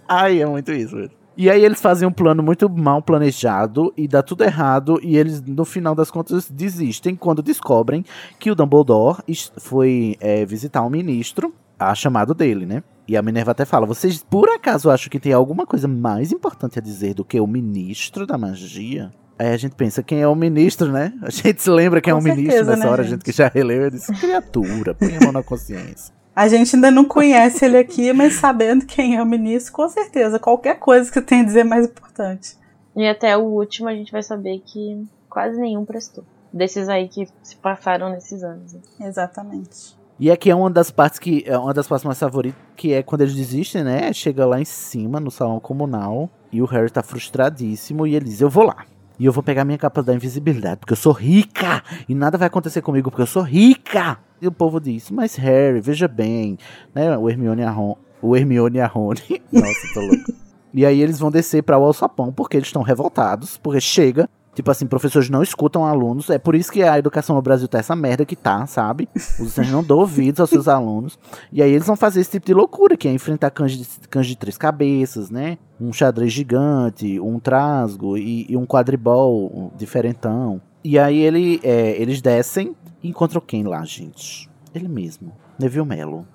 Speaker 1: Ai, é muito isso. E aí eles fazem um plano muito mal planejado e dá tudo errado e eles, no final das contas, desistem quando descobrem que o Dumbledore foi é, visitar um ministro a chamado dele, né? E a Minerva até fala: vocês por acaso acham que tem alguma coisa mais importante a dizer do que o ministro da magia? Aí a gente pensa, quem é o ministro, né? A gente se lembra quem é
Speaker 2: Com
Speaker 1: o ministro
Speaker 2: certeza,
Speaker 1: nessa
Speaker 2: né,
Speaker 1: hora, a
Speaker 2: gente?
Speaker 1: gente que já releu, eu disse, criatura, põe a mão na consciência.
Speaker 2: A gente ainda não conhece ele aqui, mas sabendo quem é o ministro, com certeza. Qualquer coisa que tem a dizer é mais importante.
Speaker 3: E até o último a gente vai saber que quase nenhum prestou. Desses aí que se passaram nesses anos. né?
Speaker 2: Exatamente.
Speaker 1: E aqui é uma das partes que é uma das partes mais favoritas, que é quando eles desistem, né? Chega lá em cima no salão comunal e o Harry tá frustradíssimo e ele diz: "Eu vou lá. E eu vou pegar minha capa da invisibilidade, porque eu sou rica e nada vai acontecer comigo porque eu sou rica". E o povo diz: "Mas Harry, veja bem, né? O Hermione e a Ron, o Hermione e a Rony. Nossa, tô louco. E aí eles vão descer para o alçapão porque eles estão revoltados, porque chega Tipo assim, professores não escutam alunos. É por isso que a educação no Brasil tá essa merda que tá, sabe? Os docentes não dão ouvidos aos seus alunos. E aí eles vão fazer esse tipo de loucura, que é enfrentar cães de, cães de três cabeças, né? Um xadrez gigante, um trasgo e, e um quadribol diferentão. E aí ele, é, eles descem e encontram quem lá, gente? Ele mesmo, Neville Melo.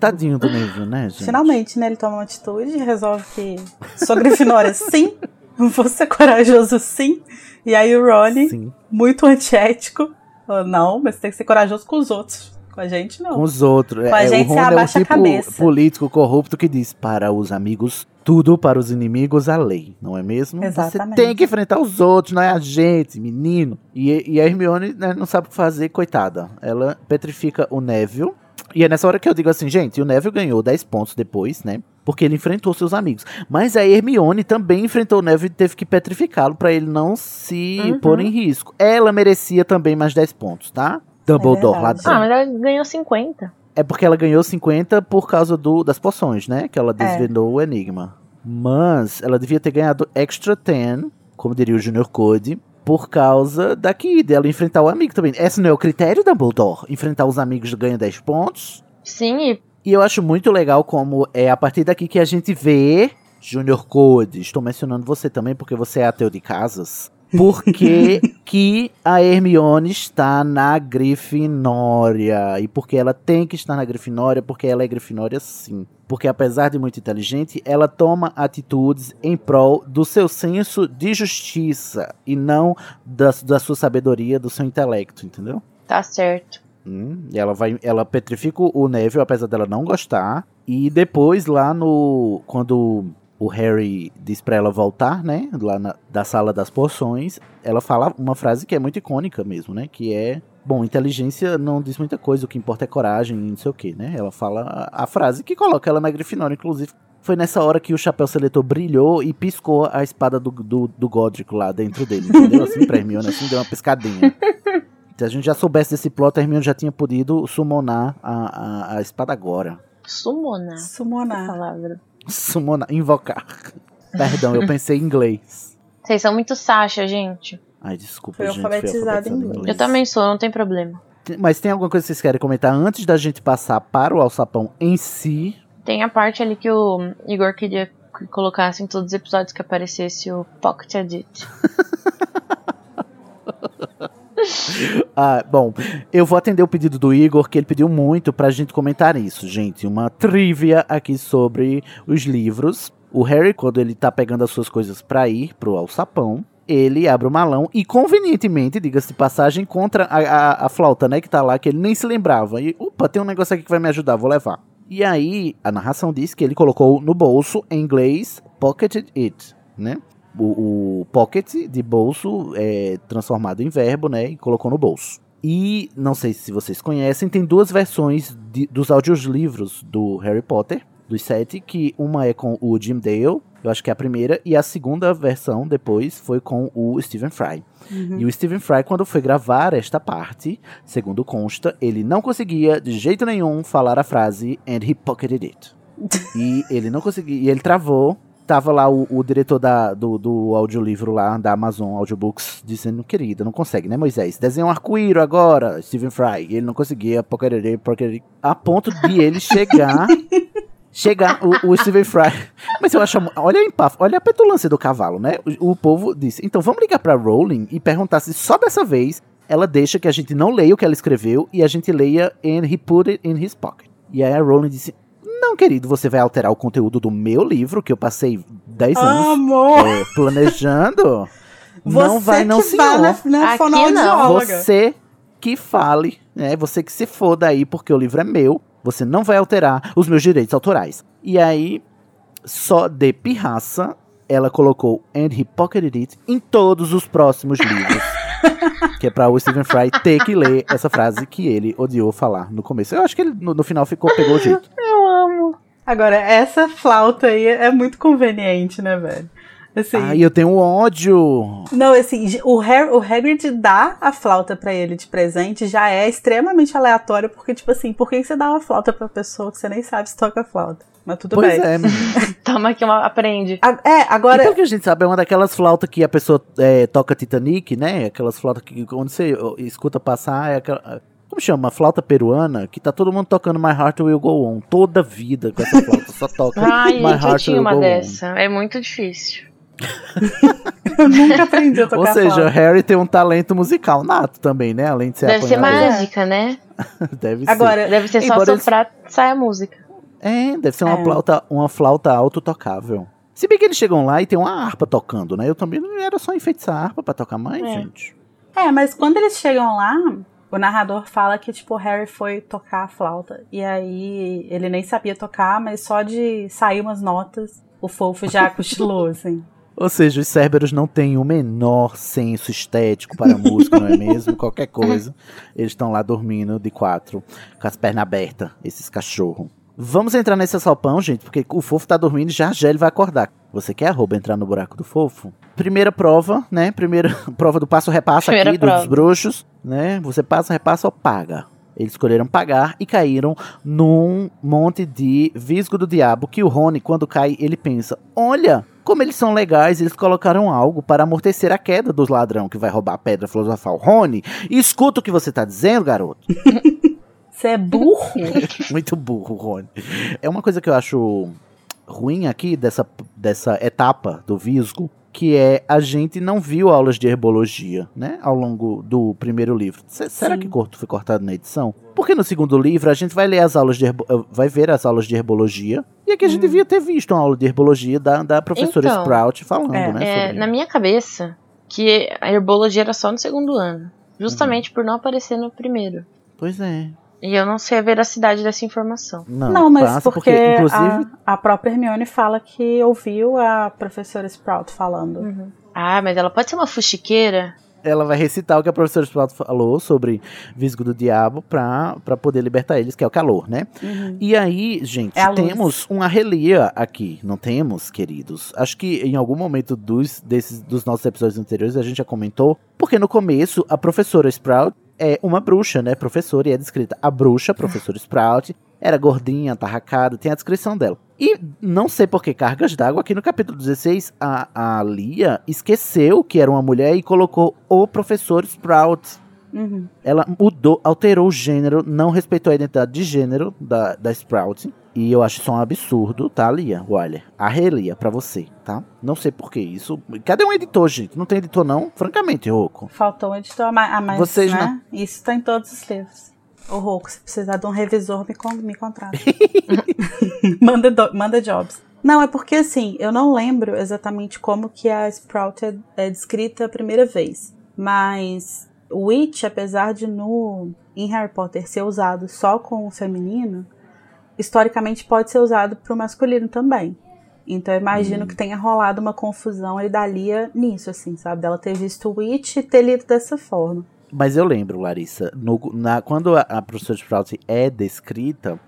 Speaker 1: Tadinho do Neville, né, gente?
Speaker 2: Finalmente, né? Ele toma uma atitude e resolve que sou Grifinória, sim. Vou ser corajoso, sim. E aí o Rony,
Speaker 1: Sim.
Speaker 2: muito antiético, falou, não, mas tem que ser corajoso com os outros. Com a gente, não.
Speaker 1: Com os outros.
Speaker 2: Com a
Speaker 1: é,
Speaker 2: gente,
Speaker 1: o
Speaker 2: você
Speaker 1: Ron é um tipo
Speaker 2: cabeça.
Speaker 1: político corrupto que diz para os amigos tudo, para os inimigos a lei, não é mesmo?
Speaker 2: Exatamente.
Speaker 1: Você tem que enfrentar os outros, não é a gente, menino. E, e a Hermione né, não sabe o que fazer, coitada. Ela petrifica o Neville. E é nessa hora que eu digo assim, gente, o Neville ganhou 10 pontos depois, né? Porque ele enfrentou seus amigos. Mas a Hermione também enfrentou o Neville e teve que petrificá-lo para ele não se
Speaker 3: Uhum.
Speaker 1: pôr em risco. Ela merecia também mais 10 pontos, tá? Dumbledore lá
Speaker 2: verdade.
Speaker 1: dentro.
Speaker 3: Ah, mas ela ganhou 50.
Speaker 1: É porque ela ganhou 50 por causa do, das poções, né? Que ela
Speaker 2: É.
Speaker 1: desvendou o enigma. Mas ela devia ter ganhado extra 10, como diria o Junior Code, por causa daqui, dela enfrentar o amigo também. Esse não é o critério da Dumbledore? Enfrentar os amigos ganha 10 pontos?
Speaker 3: Sim, e
Speaker 1: E eu acho muito legal como é a partir daqui que a gente vê Junior Code. Estou mencionando você também porque você é ateu de casas. Porque que a Hermione está na Grifinória. E porque ela tem que estar na Grifinória, porque ela é Grifinória sim. Porque apesar de muito inteligente, ela toma atitudes em prol do seu senso de justiça e não da, da sua sabedoria, do seu intelecto, entendeu?
Speaker 3: tá certo.
Speaker 1: Hum, e ela vai, ela petrifica o Neville, apesar dela não gostar. E depois lá no, quando o Harry diz pra ela voltar, né, lá na, da sala das poções, ela fala uma frase que é muito icônica mesmo, né, que é Bom, inteligência não diz muita coisa, o que importa é coragem e não sei o que, né? Ela fala a, a frase que coloca ela na Grifinória, inclusive. Foi nessa hora que o chapéu seletor brilhou e piscou a espada do, do, do Godric lá dentro dele, entendeu? Assim, pra Hermione, assim, deu uma piscadinha. Se a gente já soubesse desse plot, a Hermione já tinha podido summonar a, a, a espada agora.
Speaker 3: Summonar.
Speaker 2: Summonar.
Speaker 3: palavra.
Speaker 1: Summonar, invocar. Perdão, eu pensei em inglês.
Speaker 3: Vocês são muito Sasha, gente.
Speaker 1: Ai, desculpa,
Speaker 2: Fui
Speaker 1: gente. fui
Speaker 2: alfabetizada em
Speaker 1: alfabetizado
Speaker 2: inglês.
Speaker 3: Eu também sou, não tem problema.
Speaker 1: Mas tem alguma coisa que vocês querem comentar antes da gente passar para o alçapão em si?
Speaker 3: Tem a parte ali que o Igor queria que colocasse em todos os episódios que aparecesse o Pocket Edit.
Speaker 1: Ah, bom, eu vou atender o pedido do Igor, que ele pediu muito pra gente comentar isso, gente. Uma trivia aqui sobre os livros. O Harry, quando ele tá pegando as suas coisas pra ir pro alçapão, ele abre o malão e, convenientemente, diga-se de passagem, encontra a, a, a flauta, né, que tá lá, que ele nem se lembrava. E, opa, tem um negócio aqui que vai me ajudar, vou levar. E aí, a narração diz que ele colocou no bolso, em inglês, pocketed it, né? O, o pocket de bolso é transformado em verbo, né? E colocou no bolso. E não sei se vocês conhecem, tem duas versões de- dos audiolivros do Harry Potter, dos sete, que uma é com o Jim Dale, eu acho que é a primeira, e a segunda versão depois foi com o Stephen Fry. E o Stephen Fry, quando foi gravar esta parte, segundo consta, ele não conseguia de jeito nenhum falar a frase and he pocketed it. e ele não conseguia, e ele travou. Tava lá o, o diretor da, do, do audiolivro lá, da Amazon Audiobooks, dizendo, querida, não consegue, né, Moisés? Desenha um arco-íro agora, Stephen Fry. E ele não conseguia, pocketed it, a ponto de ele chegar Chega o, o Stephen Fry. Mas eu acho. Olha a empaf, olha a petulância do cavalo, né? O, o povo disse: então vamos ligar pra Rowling e perguntar se só dessa vez ela deixa que a gente não leia o que ela escreveu e a gente leia and he put it in his pocket. E aí a Rowling disse: Não, querido, você vai alterar o conteúdo do meu livro, que eu passei 10 anos
Speaker 2: Amor!
Speaker 1: é, planejando.
Speaker 2: Você
Speaker 1: não vai, não,
Speaker 2: que
Speaker 1: senhor.
Speaker 2: vai na, na
Speaker 3: Aqui
Speaker 2: fonoaudióloga.
Speaker 1: Você que fale, né? Você que se foda aí, porque o livro é meu. Você não vai alterar os meus direitos autorais. E aí, só de pirraça, ela colocou And he pocketed it em todos os próximos livros. que é pra o Stephen Fry ter que ler essa frase que ele odiou falar no começo. Eu acho que ele no, no final ficou, pegou o jeito.
Speaker 2: Agora, essa flauta aí é muito conveniente, né, velho? Assim,
Speaker 1: Ai, eu tenho ódio.
Speaker 2: Não, assim, o, Har o Hagrid dá a flauta pra ele de presente já é extremamente aleatório, porque, tipo assim, por que você dá uma flauta pra pessoa que você nem sabe se toca flauta? Mas tudo
Speaker 1: pois
Speaker 2: bem.
Speaker 1: é.
Speaker 3: Toma aqui uma. Aprende.
Speaker 2: A- é, agora.
Speaker 1: pelo que a gente sabe, é uma daquelas flautas que a pessoa é, toca Titanic, né? Aquelas flautas que quando você escuta passar, é aquela. Como chama? Flauta peruana, que tá todo mundo tocando My Heart Will Go On. Toda vida com essa flauta, só toca
Speaker 3: Ai,
Speaker 1: My
Speaker 3: gente, eu
Speaker 1: Heart
Speaker 3: tinha
Speaker 1: Will
Speaker 3: uma
Speaker 1: Go On.
Speaker 3: dessa. É muito difícil.
Speaker 2: Eu nunca aprendi a tocar
Speaker 1: Ou seja,
Speaker 2: flauta.
Speaker 1: Harry tem um talento musical nato também, né? Além de ser
Speaker 3: Deve ser mágica, né?
Speaker 1: Deve ser.
Speaker 2: Agora,
Speaker 3: Deve ser só
Speaker 1: Embora eles-
Speaker 3: soprar, sai a música.
Speaker 1: É, deve ser uma
Speaker 2: É.
Speaker 1: flauta, uma flauta autotocável. Se bem que eles chegam lá e tem uma harpa tocando, né? Eu também não era só enfeitiçar a harpa pra tocar mais,
Speaker 3: É.
Speaker 1: gente.
Speaker 2: É, mas quando eles chegam lá, o narrador fala que, tipo, o Harry foi tocar a flauta. E aí ele nem sabia tocar, mas só de sair umas notas, o fofo já cochilou, assim.
Speaker 1: Ou seja, os Cerberus não têm o menor senso estético para a música, não é mesmo? Qualquer coisa. Eles estão lá dormindo de quatro, com as pernas abertas, esses cachorros. Vamos entrar nesse assalpão, gente, porque o fofo tá dormindo e já já ele vai acordar. Você quer arroba entrar no buraco do fofo? Primeira prova, né? Primeira prova do passo-repassa aqui
Speaker 3: prova.
Speaker 1: dos bruxos, né? Você passa, repassa ou paga. Eles escolheram pagar e caíram num monte de visgo do diabo que o Rony, quando cai, ele pensa: olha, como eles são legais, eles colocaram algo para amortecer a queda dos ladrão que vai roubar a pedra filosofal. Rony, escuta o que você tá dizendo, garoto.
Speaker 2: Você é burro?
Speaker 1: Muito burro, Rony. É uma coisa que eu acho ruim aqui dessa, dessa etapa do Visgo, que é a gente não viu aulas de herbologia, né, ao longo do primeiro livro. C- será
Speaker 2: Sim.
Speaker 1: que corto foi cortado na edição? Porque no segundo livro a gente vai ler as aulas de eh, vai ver as aulas de herbologia, e aqui a gente devia ter visto uma aula de herbologia da, da professora
Speaker 3: Então,
Speaker 1: Sprout falando,
Speaker 2: é,
Speaker 1: né,
Speaker 3: É,
Speaker 1: sobre-
Speaker 3: na minha cabeça, que a herbologia era só no segundo ano. Justamente por não aparecer no primeiro.
Speaker 1: Pois é.
Speaker 3: E eu não sei a veracidade dessa informação.
Speaker 1: Não,
Speaker 2: Não, mas
Speaker 1: passa
Speaker 2: porque,
Speaker 1: inclusive
Speaker 2: a, a própria Hermione fala que ouviu a professora Sprout falando.
Speaker 3: Ah, mas ela pode ser uma fuxiqueira?
Speaker 1: ela vai recitar o que a professora Sprout falou sobre Visgo do Diabo pra, pra poder libertar eles, que é o calor, né?
Speaker 2: Uhum.
Speaker 1: E aí, gente,
Speaker 2: É
Speaker 1: temos uma relia aqui, não temos, queridos? Acho que em algum momento dos, desses, dos nossos episódios anteriores a gente já comentou, porque no começo a professora Sprout é uma bruxa, né? Professora, e é descrita a bruxa, professora Sprout, era gordinha, atarracada, tem a descrição dela. E não sei por que cargas d'água, aqui no capítulo 16, a, a Lia esqueceu que era uma mulher e colocou o professor Sprout.
Speaker 2: Uhum.
Speaker 1: Ela mudou, alterou o gênero, não respeitou a identidade de gênero da, da Sprout. E eu acho isso um absurdo, tá, Lia? Olha, a relia pra você, tá? Não sei por que isso. Cadê um editor, gente? Não tem editor, não? Francamente, Roco.
Speaker 2: Faltou um editor a mais,
Speaker 1: Vocês
Speaker 2: né? Isso tá em todos os livros. Ô, Roco, se precisar de um revisor, me, con me contrata. manda, do- manda jobs. Não, é porque assim, eu não lembro exatamente como que a Sprout é, é descrita a primeira vez. Mas Witch, apesar de no em Harry Potter ser usado só com o feminino, historicamente pode ser usado para o masculino também. Então eu imagino que tenha rolado uma confusão aí da Lia nisso, assim, sabe? Dela ter visto Witch e ter lido dessa forma.
Speaker 1: Mas eu lembro, Larissa, no- na- quando a, a professora Sprout é descrita,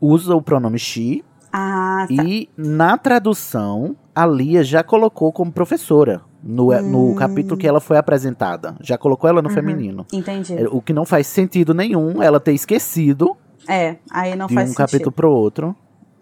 Speaker 1: usa o pronome she
Speaker 2: Ah, tá.
Speaker 1: e na tradução a Lia já colocou como professora. No, no
Speaker 2: Hum.
Speaker 1: capítulo que ela foi apresentada. Já colocou ela no
Speaker 2: Uhum.
Speaker 1: feminino.
Speaker 2: Entendi.
Speaker 1: É, O que não faz sentido nenhum ela ter esquecido
Speaker 2: É, aí não
Speaker 1: de
Speaker 2: faz
Speaker 1: um
Speaker 2: sentido.
Speaker 1: capítulo pro outro.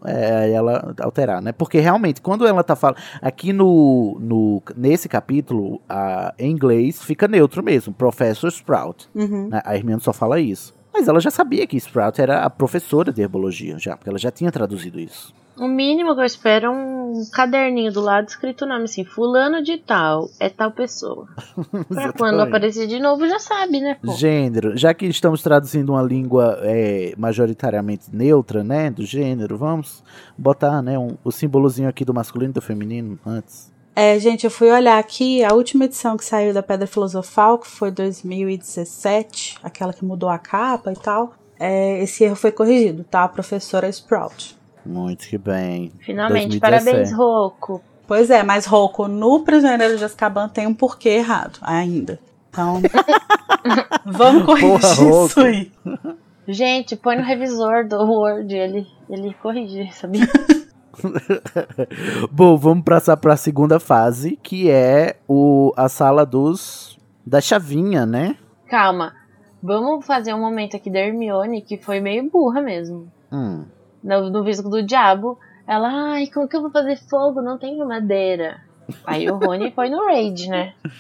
Speaker 1: É, aí ela alterar, né? Porque realmente, quando ela tá falando. Aqui no, no. Nesse capítulo, a, em inglês fica neutro mesmo. Professor Sprout.
Speaker 2: Uhum.
Speaker 1: né? A Hermione só fala isso. Mas ela já sabia que Sprout era a professora de herbologia, já, porque ela já tinha traduzido isso.
Speaker 3: O mínimo que eu espero é um caderninho do lado escrito o nome assim, fulano de tal, é tal pessoa. Pra quando aparecer de novo já sabe, né, pô?
Speaker 1: Gênero. Já que estamos traduzindo uma língua é, majoritariamente neutra, né? Do gênero, vamos botar, né? Um, o símbolozinho aqui do masculino e do feminino antes.
Speaker 2: É, gente, eu fui olhar aqui, a última edição que saiu da Pedra Filosofal, que foi 2017, aquela que mudou a capa e tal, é, esse erro foi corrigido, tá? A professora Sprout.
Speaker 1: Muito que bem.
Speaker 3: Finalmente,
Speaker 1: 2017.
Speaker 3: parabéns, Rocco.
Speaker 2: Pois é, mas Rocco, no Prisioneiro de Azkaban tem um porquê errado ainda. Então, vamos corrigir
Speaker 1: Porra,
Speaker 2: isso aí.
Speaker 3: Gente, põe no revisor do Word, ele, ele corrige, sabia?
Speaker 1: Bom, vamos passar para a segunda fase, que é o, a sala dos da chavinha, né?
Speaker 3: Calma, vamos fazer um momento aqui da Hermione, que foi meio burra mesmo.
Speaker 1: Hum.
Speaker 3: No, no Visgo do Diabo, ela, ai, como que eu vou fazer fogo? Não tenho madeira. Aí o Rony foi no raid, né?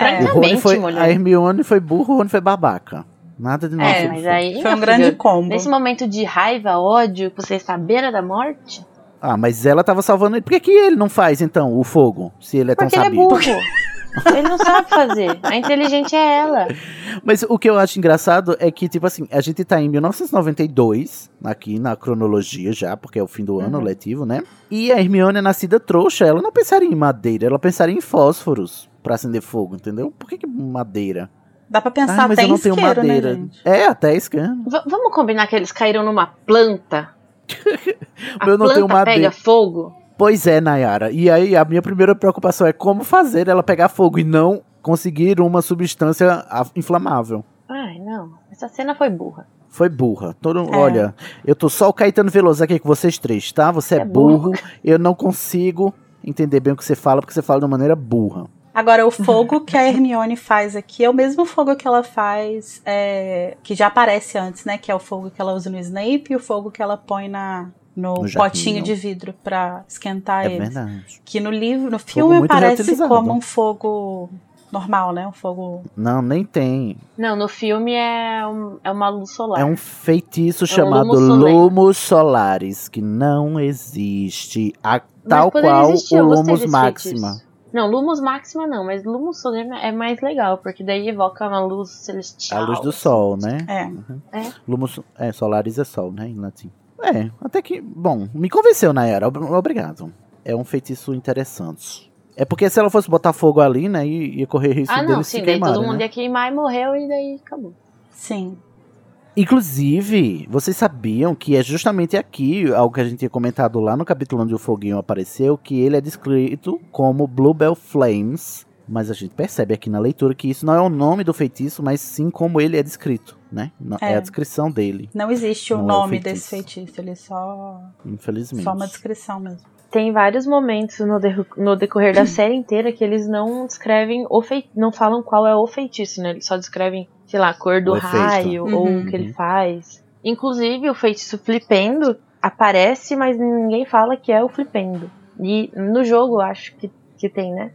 Speaker 2: É,
Speaker 1: O Rony
Speaker 3: Francamente,
Speaker 1: foi,
Speaker 3: mulher.
Speaker 1: a Hermione foi burro, o Rony foi babaca. Nada de novo.
Speaker 3: É, mas aí.
Speaker 2: Foi um
Speaker 3: meu
Speaker 2: grande
Speaker 3: filho,
Speaker 2: combo.
Speaker 3: Nesse momento de raiva, ódio, que você está à beira da morte,
Speaker 1: Ah, mas ela tava salvando ele. Por que, que ele não faz, então, o fogo? Se ele é tão
Speaker 3: porque ele é
Speaker 1: sabido.
Speaker 3: burro. Ele não sabe fazer. A inteligente é ela.
Speaker 1: Mas o que eu acho engraçado é que, tipo assim, a gente tá em 1992, aqui na cronologia já, porque é o fim do ano
Speaker 3: Uhum.
Speaker 1: letivo, né? E a Hermione é nascida trouxa, ela não pensaria em madeira, ela pensaria em fósforos pra acender fogo, entendeu? Por que, que madeira?
Speaker 2: Dá pra pensar
Speaker 1: ah, mas
Speaker 2: até
Speaker 1: eu não
Speaker 2: em
Speaker 1: tenho
Speaker 2: isqueiro,
Speaker 1: madeira.
Speaker 2: né, gente?
Speaker 1: é, até isqueiro.
Speaker 3: V- vamos combinar que eles caíram numa planta? A
Speaker 1: Eu não
Speaker 3: planta
Speaker 1: tenho madeira.
Speaker 3: pega fogo?
Speaker 1: Pois é, Nayara. E aí a minha primeira preocupação é como fazer ela pegar fogo e não conseguir uma substância inflamável.
Speaker 3: Ai, não. Essa cena foi burra.
Speaker 1: Foi burra. Todo,
Speaker 2: É.
Speaker 1: Olha, eu tô só o Caetano Veloso aqui com vocês três, tá? Você é,
Speaker 3: É
Speaker 1: burro. Eu não consigo entender bem o que você fala, porque você fala de uma maneira burra.
Speaker 2: Agora, o fogo que a Hermione faz aqui é o mesmo fogo que ela faz, é, que já aparece antes, né? Que é o fogo que ela usa no Snape e o fogo que ela põe na, no,
Speaker 1: No
Speaker 2: potinho
Speaker 1: não?
Speaker 2: de vidro pra esquentar
Speaker 1: é
Speaker 2: eles.
Speaker 1: verdade.
Speaker 2: Que no livro, no filme,
Speaker 1: reutilizado.
Speaker 2: como um fogo normal, né? Um fogo.
Speaker 1: Não, nem tem.
Speaker 3: Não, no filme é, um- é uma luz solar.
Speaker 1: É um feitiço
Speaker 3: um
Speaker 1: chamado
Speaker 3: Lumos Solari.
Speaker 1: Lumos Solares, que não existe. A, tal qual
Speaker 3: existia,
Speaker 1: o Lumos Máxima.
Speaker 3: feitiço. Não, Lumos Máxima não, mas Lumos Solar é mais legal, porque daí evoca uma luz celestial.
Speaker 1: A luz do
Speaker 3: assim.
Speaker 1: sol, né?
Speaker 2: É.
Speaker 1: Lumos, é, Solaris é sol, né, em latim. É, até que, bom, me convenceu, Nayara, ob- obrigado. É um feitiço interessante. É porque se ela fosse botar fogo ali, né, ia ia correr risco
Speaker 3: Ah,
Speaker 1: deles
Speaker 3: não,
Speaker 1: se
Speaker 3: sim, daí
Speaker 1: queimarem,
Speaker 3: todo mundo
Speaker 1: né?
Speaker 3: ia queimar e morreu e daí acabou.
Speaker 2: Sim.
Speaker 1: Inclusive, vocês sabiam que é justamente aqui, algo que a gente tinha comentado lá no capítulo onde o foguinho apareceu, que ele é descrito como Bluebell Flames, mas a gente percebe aqui na leitura que isso não é o nome do feitiço, mas sim como ele é descrito, né? Não- É,
Speaker 2: É.
Speaker 1: a descrição dele,
Speaker 2: Não existe o
Speaker 1: Não é o
Speaker 2: nome
Speaker 1: feitiço.
Speaker 2: desse feitiço, ele é só,
Speaker 1: infelizmente.
Speaker 2: só uma descrição mesmo.
Speaker 3: Tem vários momentos no, derru- no decorrer da série inteira que eles não descrevem o feitiço, não falam qual é o feitiço, né? Eles só descrevem, sei lá, a cor do
Speaker 1: O efeito.
Speaker 3: raio ou
Speaker 2: Uhum.
Speaker 3: o que ele faz. Inclusive, o feitiço flipendo aparece, mas ninguém fala que é o flipendo. E no jogo, eu acho que, que tem, né?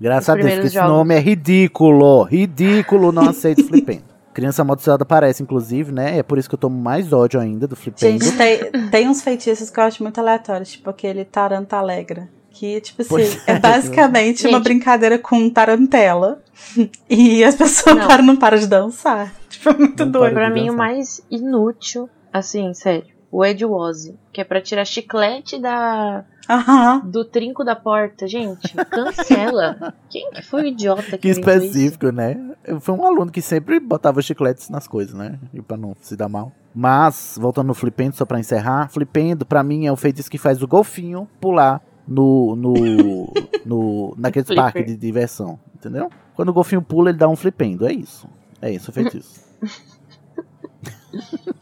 Speaker 1: Graças a Deus, porque esse
Speaker 3: jogos.
Speaker 1: nome é ridículo. Ridículo, não aceito Flipendo. Criança amaldiçoada aparece, inclusive, né? É por isso que eu tomo mais ódio ainda do Flipendo.
Speaker 2: Gente, tem, tem uns feitiços que eu acho muito aleatórios, tipo aquele Tarantalegra. Que, tipo assim,
Speaker 1: Pois
Speaker 2: é
Speaker 1: é.
Speaker 2: basicamente uma
Speaker 3: Gente.
Speaker 2: brincadeira com tarantela. E as pessoas
Speaker 3: Não.
Speaker 2: param, não param de dançar. Tipo, é muito
Speaker 1: Não
Speaker 2: doido.
Speaker 1: para
Speaker 3: Pra mim, o mais inútil, assim, sério, o Edwose, que é pra tirar chiclete da,
Speaker 2: Aham.
Speaker 3: do trinco da porta. Gente, cancela. Quem que foi o idiota que,
Speaker 1: Que
Speaker 3: inventou isso?
Speaker 1: específico, né? Eu fui um aluno que sempre botava chicletes nas coisas, né? E pra não se dar mal. Mas, voltando no Flipendo, só pra encerrar, Flipendo, pra mim, é o feitiço que faz o golfinho pular no. no. no naqueles
Speaker 3: Flipper.
Speaker 1: parques de diversão, entendeu? Quando o golfinho pula, ele dá um flipendo. É isso. É isso o feitiço.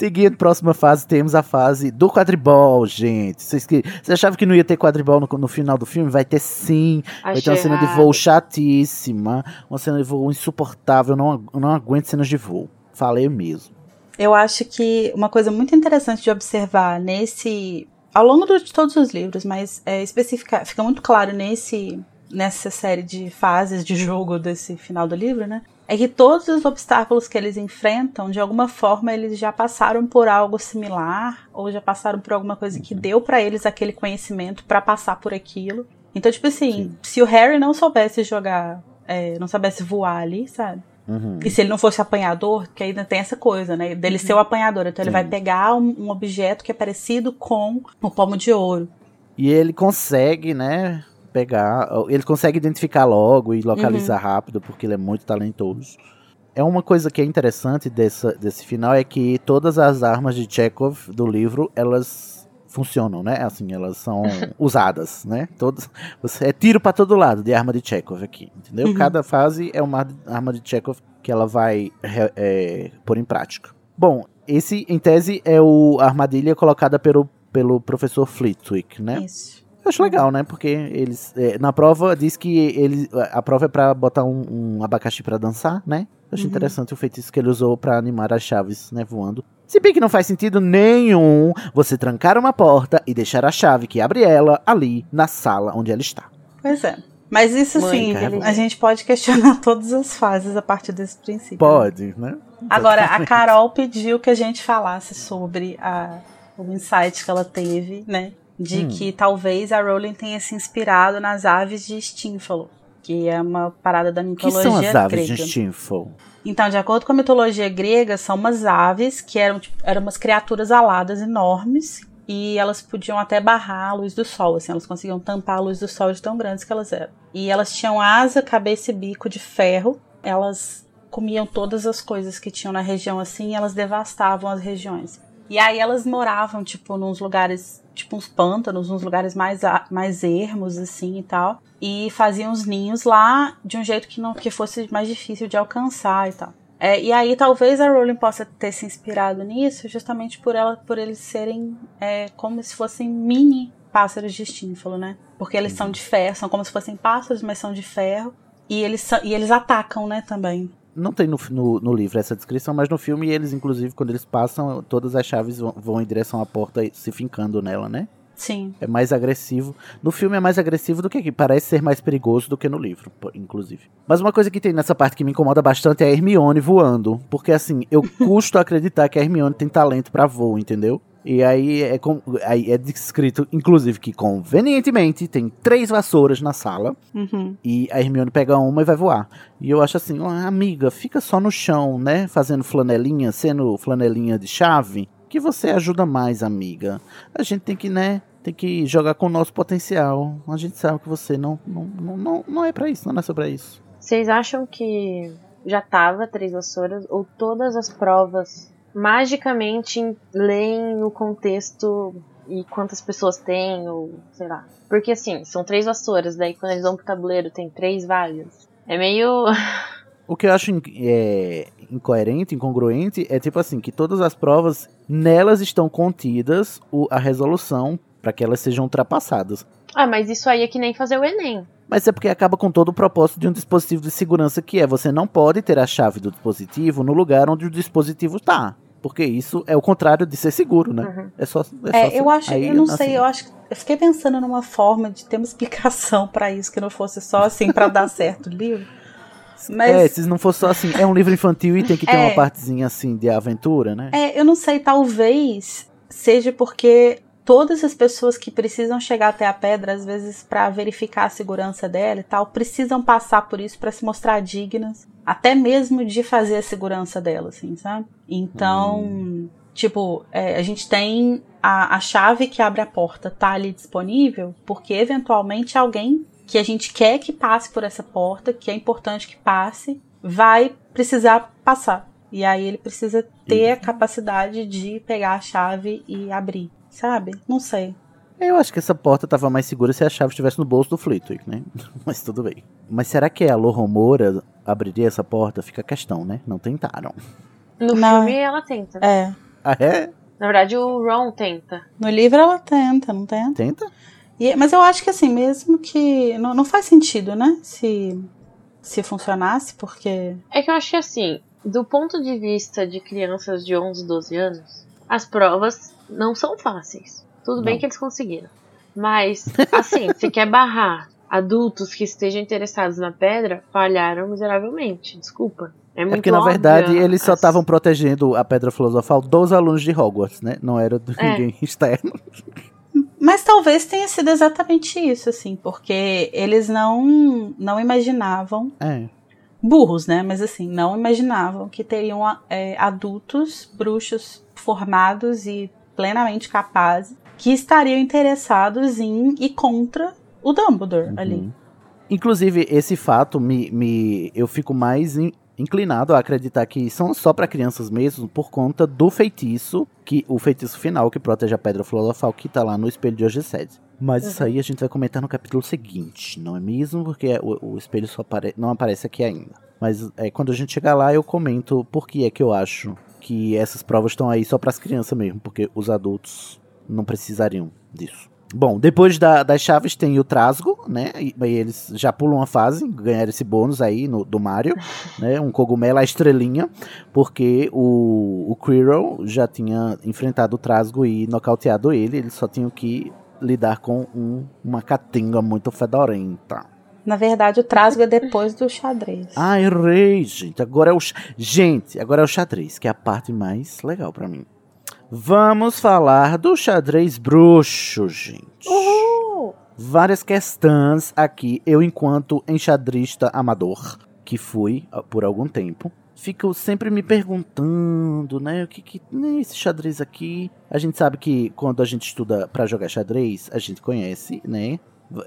Speaker 1: Seguindo, próxima fase, temos a fase do quadribol, gente. Vocês, que, vocês achavam que não ia ter quadribol no, no final do filme? Vai ter sim. Vai ter
Speaker 3: Achei
Speaker 1: uma cena de
Speaker 3: errado.
Speaker 1: voo chatíssima. Uma cena de voo insuportável. Eu não, eu não aguento cenas de voo. Falei mesmo.
Speaker 2: Eu acho que uma coisa muito interessante de observar nesse. Ao longo de todos os livros, mas é, especifica, fica muito claro nesse, nessa série de fases de jogo desse final do livro, né? É que todos os obstáculos que eles enfrentam, de alguma forma, eles já passaram por algo similar ou já passaram por alguma coisa que deu para eles aquele conhecimento para passar por aquilo. Então, tipo assim, Sim. se o Harry não soubesse jogar, é, não soubesse voar ali, sabe? Uhum. E se ele não fosse apanhador, que ainda tem essa coisa, né? Dele uhum. ser o apanhador. Então Sim. ele vai pegar um, um, objeto que é parecido com o pomo de ouro.
Speaker 1: E ele consegue, né? Pegar. Ele consegue identificar logo e localizar uhum. rápido, porque ele é muito talentoso. É uma coisa que é interessante dessa, desse final é que todas as armas de Chekhov do livro, elas funcionam, né? Assim, elas são usadas, né? Todos, é tiro para todo lado de arma de Chekhov aqui, entendeu? Uhum. Cada fase é uma arma de Chekhov que ela vai é, pôr em prática. Bom, esse, em tese, é o a armadilha colocada pelo, pelo professor Flitwick, né?
Speaker 2: Isso.
Speaker 1: Eu acho legal, né? Porque eles. É, na prova diz que ele, a prova é para botar um, um abacaxi para dançar, né? Eu acho uhum. interessante o feitiço que ele usou para animar as chaves, né, voando. Se bem que não faz sentido nenhum você trancar uma porta e deixar a chave que abre ela ali na sala onde ela está.
Speaker 2: Pois é. Mas isso sim, a gente pode questionar todas as fases a partir desse princípio.
Speaker 1: Pode, né?
Speaker 2: Agora, a Carol pediu que a gente falasse sobre a, o insight que ela teve, né? De hum. que talvez a Rowling tenha se inspirado nas aves de Stínfalo que é uma parada da mitologia grega.
Speaker 1: que são as aves grega. de Stinful?
Speaker 2: Então, de acordo com a mitologia grega, são umas aves que eram, tipo, eram umas criaturas aladas enormes e elas podiam até barrar a luz do sol, assim, elas conseguiam tampar a luz do sol de tão grandes que elas eram. E elas tinham asa, cabeça e bico de ferro, elas comiam todas as coisas que tinham na região assim e elas devastavam as regiões. E aí elas moravam, tipo, nos lugares, tipo uns pântanos, uns lugares mais, mais ermos, assim e tal. E faziam os ninhos lá de um jeito que não que fosse mais difícil de alcançar e tal. É, e aí talvez a Rowling possa ter se inspirado nisso justamente por ela por eles serem é, como se fossem mini pássaros de estínfalo, né? Porque eles são de ferro, são como se fossem pássaros, mas são de ferro. E eles, e eles atacam, né, também.
Speaker 1: Não tem no, no, no, livro essa descrição, mas no filme eles, inclusive, quando eles passam, todas as chaves vão, vão em direção à porta se fincando nela, né?
Speaker 2: Sim.
Speaker 1: É mais agressivo. No filme é mais agressivo do que aqui. Parece ser mais perigoso do que no livro, inclusive. Mas uma coisa que tem nessa parte que me incomoda bastante é a Hermione voando. Porque, assim, eu custo acreditar que a Hermione tem talento para voo, entendeu? E aí é, com, aí é descrito, inclusive, que convenientemente tem três vassouras na sala.
Speaker 2: Uhum.
Speaker 1: E a Hermione pega uma e vai voar. E eu acho assim, amiga, fica só no chão, né? Fazendo flanelinha, sendo flanelinha de chave. Que você ajuda mais, amiga. A gente tem que, né? Tem que jogar com o nosso potencial. A gente sabe que você não, não, não, não, não é para isso, não é sobre isso.
Speaker 3: Vocês acham que já tava três vassouras ou todas as provas magicamente leem o contexto e quantas pessoas tem, ou sei lá. Porque assim, são três vassouras, daí quando eles vão pro tabuleiro tem três vagas. É meio.
Speaker 1: O que eu acho é, incoerente, incongruente, é tipo assim, que todas as provas, nelas estão contidas o, a resolução para que elas sejam ultrapassadas.
Speaker 3: Ah, mas isso aí é que nem fazer o Enem.
Speaker 1: Mas é porque acaba com todo o propósito de um dispositivo de segurança que é você não pode ter a chave do dispositivo no lugar onde o dispositivo está. Porque isso é o contrário de ser seguro, né? Uhum. É só.
Speaker 2: É, é só eu acho, eu não assim, sei, eu acho. Eu fiquei pensando numa forma de ter uma explicação para isso, que não fosse só assim para dar certo o livro.
Speaker 1: Mas... É, se não fosse só assim, é um livro infantil e tem que ter é, uma partezinha assim de aventura, né?
Speaker 2: É, eu não sei, talvez seja porque todas as pessoas que precisam chegar até a pedra, às vezes para verificar a segurança dela e tal, precisam passar por isso para se mostrar dignas, até mesmo de fazer a segurança dela, assim, sabe? Então, hum. tipo, é, a gente tem a, a chave que abre a porta tá ali disponível, porque eventualmente alguém que a gente quer que passe por essa porta, que é importante que passe, vai precisar passar. E aí ele precisa ter a capacidade de pegar a chave e abrir sabe? Não sei.
Speaker 1: Eu acho que essa porta tava mais segura se a chave estivesse no bolso do Flitwick, né? Mas tudo bem. Mas será que a Loromora abriria essa porta? Fica a questão, né? Não tentaram.
Speaker 3: No não. filme ela tenta.
Speaker 2: É.
Speaker 1: Ah, é?
Speaker 3: Na verdade, o Ron tenta.
Speaker 2: No livro ela tenta, não tenta?
Speaker 1: Tenta?
Speaker 2: E, mas eu acho que assim, mesmo que. Não, não faz sentido, né? Se, se funcionasse, porque.
Speaker 3: É que eu acho que assim, do ponto de vista de crianças de 11, 12 anos, as provas não são fáceis. Tudo não. bem que eles conseguiram. Mas, assim, você quer barrar adultos que estejam interessados na pedra falharam miseravelmente. Desculpa. É
Speaker 1: É
Speaker 3: muito
Speaker 1: porque, na verdade, eles só
Speaker 3: as-
Speaker 1: estavam protegendo a Pedra Filosofal dos alunos de Hogwarts, né? Não era de
Speaker 3: É.
Speaker 1: ninguém externo.
Speaker 2: Mas talvez tenha sido exatamente isso, assim, porque eles não, não imaginavam,
Speaker 1: É.
Speaker 2: burros, né? Mas assim, não imaginavam que teriam é, adultos, bruxos formados e plenamente capazes, que estariam interessados em ir contra o Dumbledore ali.
Speaker 1: Uhum. Inclusive, esse fato me, me eu fico mais in- inclinado a acreditar que são só para crianças mesmo por conta do feitiço, que o feitiço final que protege a Pedra Filosofal que tá lá no espelho de Ogissede. Mas isso aí a gente vai comentar no capítulo seguinte, não é mesmo? Porque o, o espelho só apare não aparece aqui ainda. Mas é, quando a gente chegar lá, eu comento por que é que eu acho que essas provas estão aí só para as crianças mesmo, porque os adultos não precisariam disso. Bom, depois da- das chaves tem o Trasgo, né? E, e eles já pulam uma fase, ganharam esse bônus aí no, do Mario, né? Um cogumelo, a estrelinha, porque o, o Quirrell já tinha enfrentado o Trasgo e nocauteado ele, eles só tinham que lidar com um- uma catinga muito fedorenta.
Speaker 2: Na verdade, o trasgo é depois do xadrez.
Speaker 1: Ah, errei, gente. Agora é o. Gente, agora é o xadrez, que é a parte mais legal pra mim. Vamos falar do xadrez bruxo, gente.
Speaker 3: Uhul!
Speaker 1: Várias questões aqui. Eu, enquanto enxadrista amador, que fui ah, por algum tempo, fico sempre me perguntando, né? O que que. Né, esse xadrez aqui. A gente sabe que quando a gente estuda pra jogar xadrez, a gente conhece, né?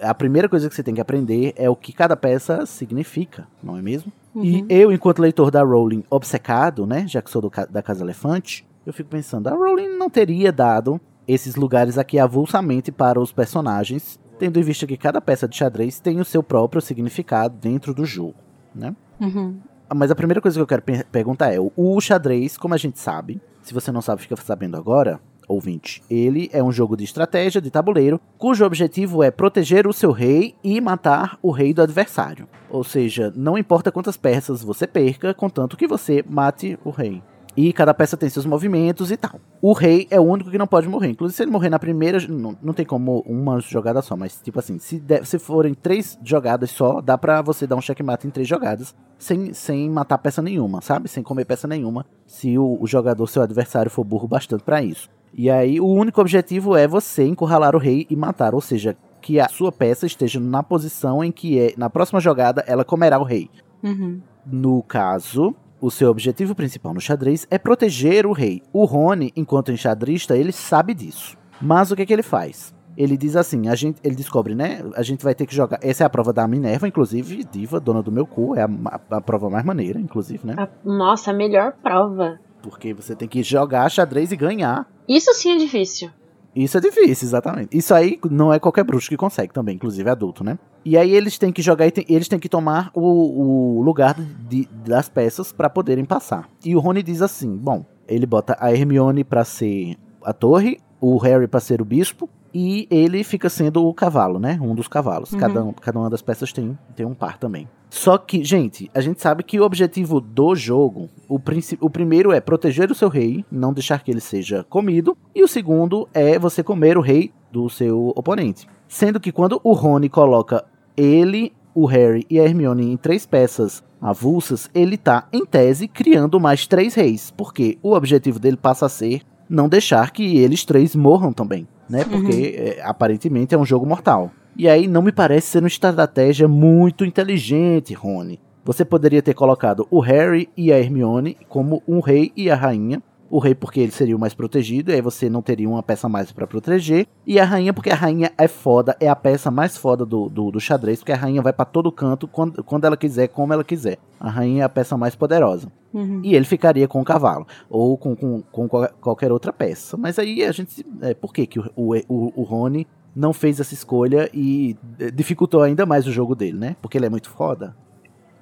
Speaker 1: A primeira coisa que você tem que aprender é o que cada peça significa, não é mesmo? E
Speaker 2: Uhum.
Speaker 1: eu, enquanto leitor da Rowling obcecado, né, já que sou do da Casa Elefante, eu fico pensando, a Rowling não teria dado esses lugares aqui avulsamente para os personagens, tendo em vista que cada peça de xadrez tem o seu próprio significado dentro do jogo, né?
Speaker 2: Uhum.
Speaker 1: Mas a primeira coisa que eu quero per- perguntar é, o xadrez, como a gente sabe, se você não sabe, fica sabendo agora, ouvinte, ele é um jogo de estratégia de tabuleiro, cujo objetivo é proteger o seu rei e matar o rei do adversário. Ou seja, não importa quantas peças você perca, contanto que você mate o rei. E cada peça tem seus movimentos e tal. O rei é o único que não pode morrer. Inclusive, se ele morrer na primeira, não, não tem como uma jogada só. Mas, tipo assim, se, der- se forem três jogadas só, dá pra você dar um checkmate em três jogadas. Sem, sem matar peça nenhuma, sabe? Sem comer peça nenhuma. Se o, o jogador, seu adversário, for burro bastante pra isso. E aí, o único objetivo é você encurralar o rei e matar. Ou seja, que a sua peça esteja na posição em que, é, na próxima jogada, ela comerá o rei.
Speaker 2: Uhum.
Speaker 1: No caso, o seu objetivo principal no xadrez é proteger o rei. O Rony, enquanto enxadrista, ele sabe disso. Mas o que, que ele faz? Ele diz assim, a gente, ele descobre, né? A gente vai ter que jogar. Essa é a prova da Minerva, inclusive, diva, dona do meu cu. É a, a- a prova mais maneira, inclusive, né?
Speaker 3: A- nossa, a melhor prova.
Speaker 1: Porque você tem que jogar xadrez e ganhar.
Speaker 3: Isso sim é difícil.
Speaker 1: Isso é difícil, exatamente. Isso aí não é qualquer bruxo que consegue também, inclusive adulto, né? E aí eles têm que jogar e eles têm que tomar o, o lugar de- das peças pra poderem passar. E o Rony diz assim: bom, ele bota a Hermione pra ser a torre, o Harry pra ser o bispo. E ele fica sendo o cavalo, né? Um dos cavalos.
Speaker 2: Uhum.
Speaker 1: Cada, um- cada uma das peças tem, tem um par também. Só que, gente, a gente sabe que o objetivo do jogo, o, o primeiro é proteger o seu rei, não deixar que ele seja comido, e o segundo é você comer o rei do seu oponente. Sendo que quando o Rony coloca ele, o Harry e a Hermione em três peças avulsas, ele tá, em tese, criando mais três reis, porque o objetivo dele passa a ser não deixar que eles três morram também, né? Porque é, aparentemente é um jogo mortal. E aí não me parece ser uma estratégia muito inteligente, Rony. Você poderia ter colocado o Harry e a Hermione como um rei e a rainha. O rei porque ele seria o mais protegido, e aí você não teria uma peça mais pra proteger. E a rainha porque a rainha é foda, é a peça mais foda do, do, do xadrez, porque a rainha vai pra todo canto quando, quando ela quiser, como ela quiser. A rainha é a peça mais poderosa.
Speaker 2: Uhum.
Speaker 1: E ele ficaria com o cavalo, ou com, com, com qual- qualquer outra peça. Mas aí a gente. É, por que, que o, o, o, o Rony não fez essa escolha e eh, dificultou ainda mais o jogo dele, né? Porque ele é muito foda.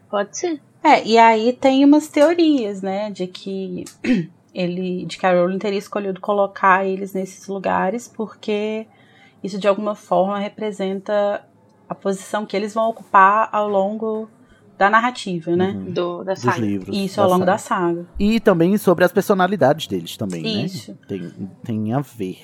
Speaker 3: Pode ser.
Speaker 2: É, e aí tem umas teorias, né, de que ele, de que a Rowling teria escolhido colocar eles nesses lugares porque isso de alguma forma representa a posição que eles vão ocupar ao longo da narrativa, né?
Speaker 1: Uhum.
Speaker 3: Do, da
Speaker 1: Dos
Speaker 3: saga.
Speaker 1: livros.
Speaker 2: Isso ao longo
Speaker 1: saga.
Speaker 2: da saga.
Speaker 1: E também sobre as personalidades deles também,
Speaker 2: Isso.
Speaker 1: né? Tem, tem a ver.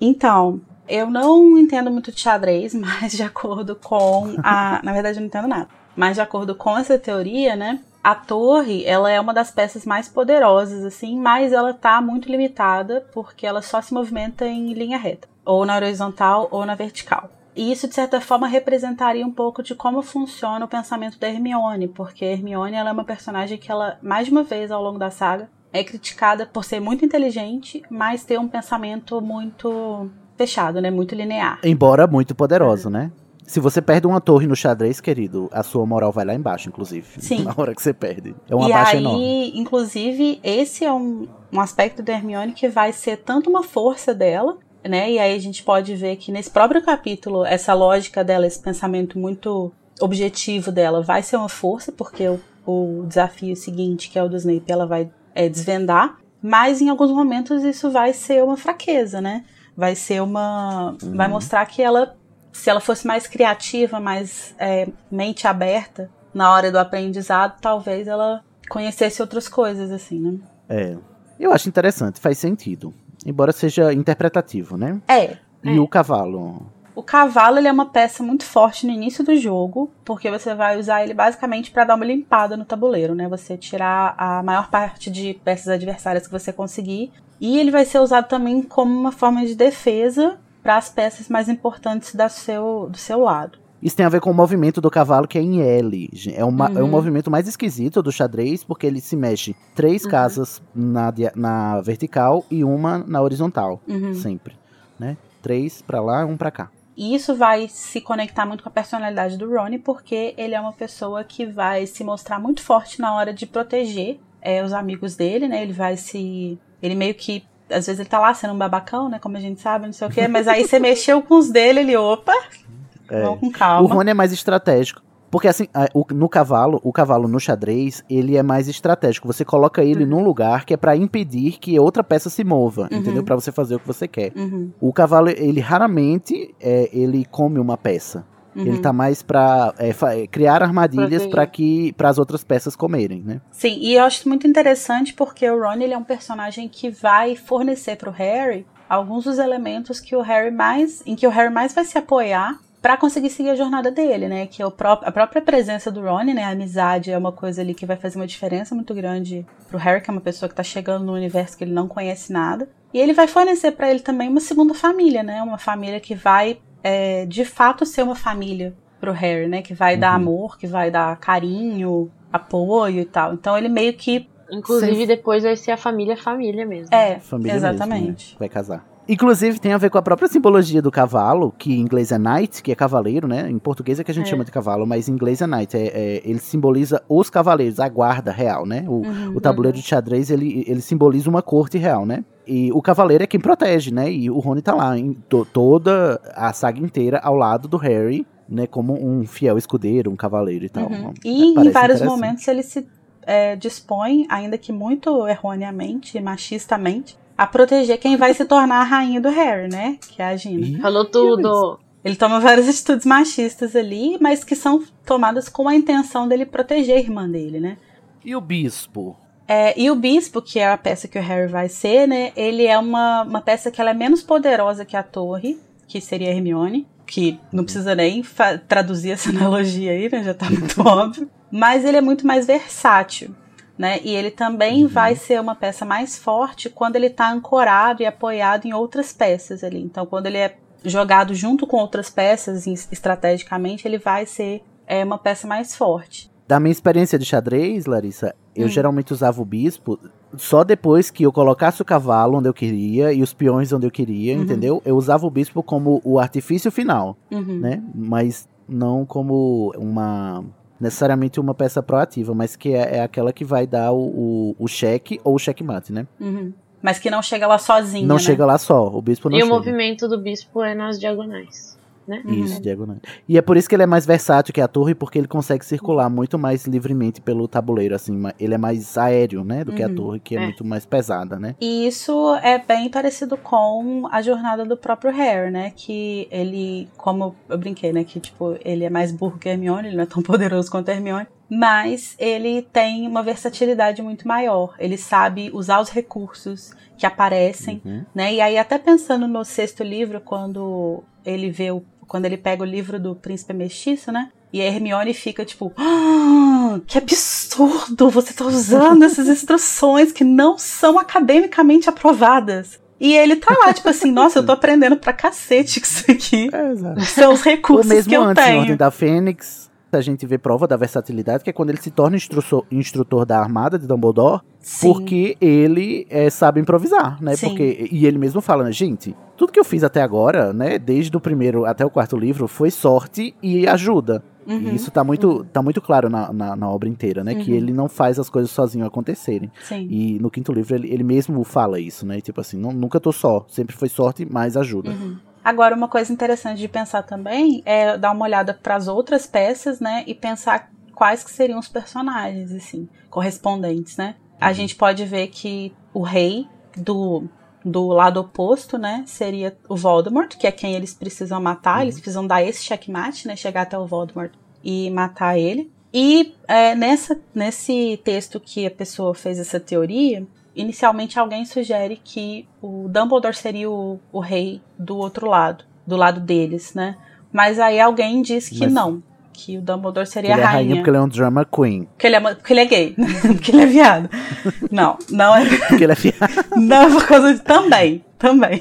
Speaker 2: Então, Eu não entendo muito de xadrez, mas de acordo com a. Na verdade, eu não entendo nada. Mas de acordo com essa teoria, né? A torre, ela é uma das peças mais poderosas, assim, mas ela tá muito limitada porque ela só se movimenta em linha reta, ou na horizontal ou na vertical. E isso, de certa forma, representaria um pouco de como funciona o pensamento da Hermione, porque Hermione ela é uma personagem que ela, mais de uma vez ao longo da saga, é criticada por ser muito inteligente, mas ter um pensamento muito fechado, né? Muito linear.
Speaker 1: Embora muito poderoso, né? Se você perde uma torre no xadrez, querido, a sua moral vai lá embaixo, inclusive.
Speaker 2: Sim.
Speaker 1: Na hora que você perde. É uma
Speaker 2: e
Speaker 1: baixa
Speaker 2: aí,
Speaker 1: enorme.
Speaker 2: inclusive, esse é um, um aspecto da Hermione que vai ser tanto uma força dela, né? E aí a gente pode ver que nesse próprio capítulo, essa lógica dela, esse pensamento muito objetivo dela vai ser uma força, porque o, o desafio seguinte, que é o do Snape, ela vai é, desvendar. Mas em alguns momentos isso vai ser uma fraqueza, né? Vai ser uma. Vai mostrar que ela se ela fosse mais criativa, mais é, mente aberta na hora do aprendizado, talvez ela conhecesse outras coisas, assim, né?
Speaker 1: É. Eu acho interessante, faz sentido. Embora seja interpretativo, né?
Speaker 2: É.
Speaker 1: E o cavalo?
Speaker 2: O cavalo ele é uma peça muito forte no início do jogo, porque você vai usar ele basicamente para dar uma limpada no tabuleiro, né? Você tirar a maior parte de peças adversárias que você conseguir. E ele vai ser usado também como uma forma de defesa para as peças mais importantes da seu, do seu lado.
Speaker 1: Isso tem a ver com o movimento do cavalo que é em L. É, uma, é um
Speaker 2: Uhum.
Speaker 1: movimento mais esquisito do xadrez, porque ele se mexe três
Speaker 2: Uhum.
Speaker 1: casas na, na vertical e uma na horizontal.
Speaker 2: Uhum.
Speaker 1: Sempre. Né? Três pra lá, um pra cá.
Speaker 2: E isso vai se conectar muito com a personalidade do Ronnie, porque ele é uma pessoa que vai se mostrar muito forte na hora de proteger é, os amigos dele, né? Ele vai se. Ele meio que. Às vezes ele tá lá sendo um babacão, né? Como a gente sabe, não sei o quê. Mas aí você mexeu com os dele, ele, opa,
Speaker 1: É.
Speaker 2: vamos com
Speaker 1: O
Speaker 2: calma.
Speaker 1: Rony é mais estratégico. Porque assim, no cavalo, o cavalo no xadrez, ele é mais estratégico. Você coloca ele num lugar que é pra impedir que outra peça se mova,
Speaker 2: Uhum.
Speaker 1: entendeu? Pra você fazer o que você quer.
Speaker 2: Uhum,
Speaker 1: O cavalo, ele raramente é, ele come uma peça.
Speaker 2: uhum.
Speaker 1: Ele tá mais pra é, é, criar armadilhas para que para as outras peças comerem, né?
Speaker 2: Sim, e eu acho muito interessante porque o Ron ele é um personagem que vai fornecer pro Harry alguns dos elementos que o Harry mais em que o Harry mais vai se apoiar pra conseguir seguir a jornada dele, né? Que é o pró a própria presença do Ron, né? A amizade é uma coisa ali que vai fazer uma diferença muito grande pro Harry, que é uma pessoa que tá chegando no universo que ele não conhece nada. E ele vai fornecer pra ele também uma segunda família, né? Uma família que vai é, de fato ser uma família pro Harry, né? Que vai dar
Speaker 1: Uhum.
Speaker 2: amor, que vai dar carinho, apoio e tal. Então ele meio que.
Speaker 3: Inclusive,
Speaker 1: Sem-
Speaker 3: depois vai ser a família família mesmo.
Speaker 2: É,
Speaker 1: Família
Speaker 2: exatamente.
Speaker 1: mesmo, né? Vai casar. Inclusive tem a ver com a própria simbologia do cavalo, que em inglês é knight, que é cavaleiro, né? Em português é que a gente
Speaker 3: É.
Speaker 1: chama de cavalo, mas em inglês é knight. É, é- ele simboliza os cavaleiros, a guarda real, né? O,
Speaker 2: Uhum.
Speaker 1: o tabuleiro de xadrez, ele, ele simboliza uma corte real, né? E o cavaleiro é quem protege, né? E o Rony tá lá em to- toda a saga inteira ao lado do Harry, né? Como um fiel escudeiro, um cavaleiro e tal.
Speaker 2: Uhum.
Speaker 1: É,
Speaker 2: E em
Speaker 1: parece
Speaker 2: vários momentos ele se é, dispõe, ainda que muito erroneamente, machistamente, a proteger quem vai se tornar a rainha do Harry, né? Que é a Gina.
Speaker 3: Falou tudo.
Speaker 2: Ele toma várias atitudes machistas ali, mas que são tomadas com a intenção dele proteger a irmã dele, né?
Speaker 1: E o bispo?
Speaker 2: É, e o bispo, que é a peça que o Harry vai ser, né? Ele é uma, uma peça que ela é menos poderosa que a torre, que seria a Hermione, que não precisa nem traduzir essa analogia aí, né? Já tá muito óbvio. Mas ele é muito mais versátil, né? E ele também vai ser uma peça mais forte quando ele tá ancorado e apoiado em outras peças ali. Então, quando ele é jogado junto com outras peças, estrategicamente, ele vai ser é, uma peça mais forte.
Speaker 1: Da minha experiência de xadrez, Larissa, eu
Speaker 2: Hum.
Speaker 1: geralmente usava o bispo só depois que eu colocasse o cavalo onde eu queria e os peões onde eu queria,
Speaker 2: Uhum.
Speaker 1: entendeu? Eu usava o bispo como o artifício final,
Speaker 2: Uhum.
Speaker 1: né? Mas não como uma necessariamente uma peça proativa, mas que é, é aquela que vai dar o, o, o cheque ou o checkmate, né?
Speaker 2: Uhum. Mas que não chega lá sozinha,
Speaker 1: não
Speaker 2: né?
Speaker 1: chega lá só, o bispo não
Speaker 3: E
Speaker 1: chega.
Speaker 3: o movimento do bispo é nas diagonais. Né?
Speaker 1: Isso, diagonal. E é por isso que ele é mais versátil que a torre, porque ele consegue circular muito mais livremente pelo tabuleiro, assim. Ele é mais aéreo, né? Do que a
Speaker 2: Uhum.
Speaker 1: torre, que é,
Speaker 3: É.
Speaker 1: muito mais pesada, né?
Speaker 2: E isso é bem parecido com a jornada do próprio Harry, né? Que ele, como eu brinquei, né? Que tipo, ele é mais burro que Hermione, ele não é tão poderoso quanto Hermione. mas ele tem uma versatilidade muito maior. Ele sabe usar os recursos que aparecem,
Speaker 1: Uhum.
Speaker 2: né? E aí até pensando no sexto livro, quando ele vê o, quando ele pega o livro do príncipe mestiço, né? E a Hermione fica tipo, ah, que absurdo! Você tá usando essas instruções que não são academicamente aprovadas. E ele tá lá, tipo assim, nossa, eu tô aprendendo pra cacete com isso aqui.
Speaker 1: É.
Speaker 2: São os recursos
Speaker 1: mesmo
Speaker 2: que eu
Speaker 1: antes, em Ordem
Speaker 2: tenho.
Speaker 1: da Fênix, a gente vê prova da versatilidade, que é quando ele se torna instrutor, instrutor da armada de Dumbledore,
Speaker 2: Sim.
Speaker 1: porque ele é, sabe improvisar, né?
Speaker 2: Sim.
Speaker 1: Porque, e ele mesmo fala, né, gente, tudo que eu fiz até agora, né, desde o primeiro até o quarto livro, foi sorte e ajuda.
Speaker 2: Uhum.
Speaker 1: E isso tá muito, tá muito claro na, na, na obra inteira, né? Que
Speaker 2: Uhum.
Speaker 1: ele não faz as coisas sozinho acontecerem.
Speaker 2: Sim.
Speaker 1: E no quinto livro ele, ele mesmo fala isso, né? Tipo assim, "Nu- nunca tô só, sempre foi sorte, mais ajuda.
Speaker 2: Uhum. Agora, uma coisa interessante de pensar também é dar uma olhada para as outras peças, né? E pensar quais que seriam os personagens, assim, correspondentes, né? A gente pode ver que o rei do, do lado oposto, né? Seria o Voldemort, que é quem eles precisam matar. Eles precisam dar esse checkmate, né? Chegar até o Voldemort e matar ele. E é, nessa, nesse texto que a pessoa fez essa teoria, inicialmente alguém sugere que o Dumbledore seria o, o rei do outro lado, do lado deles, né? Mas aí alguém diz que
Speaker 1: Mas-
Speaker 2: não, que o Dumbledore seria
Speaker 1: ele é
Speaker 2: a
Speaker 1: rainha
Speaker 2: rainha.
Speaker 1: porque ele é um drama queen.
Speaker 2: Porque ele é, porque ele é gay, porque ele é viado. Não, não é,
Speaker 1: Porque ele é fiado.
Speaker 2: não é por causa de. Também, também.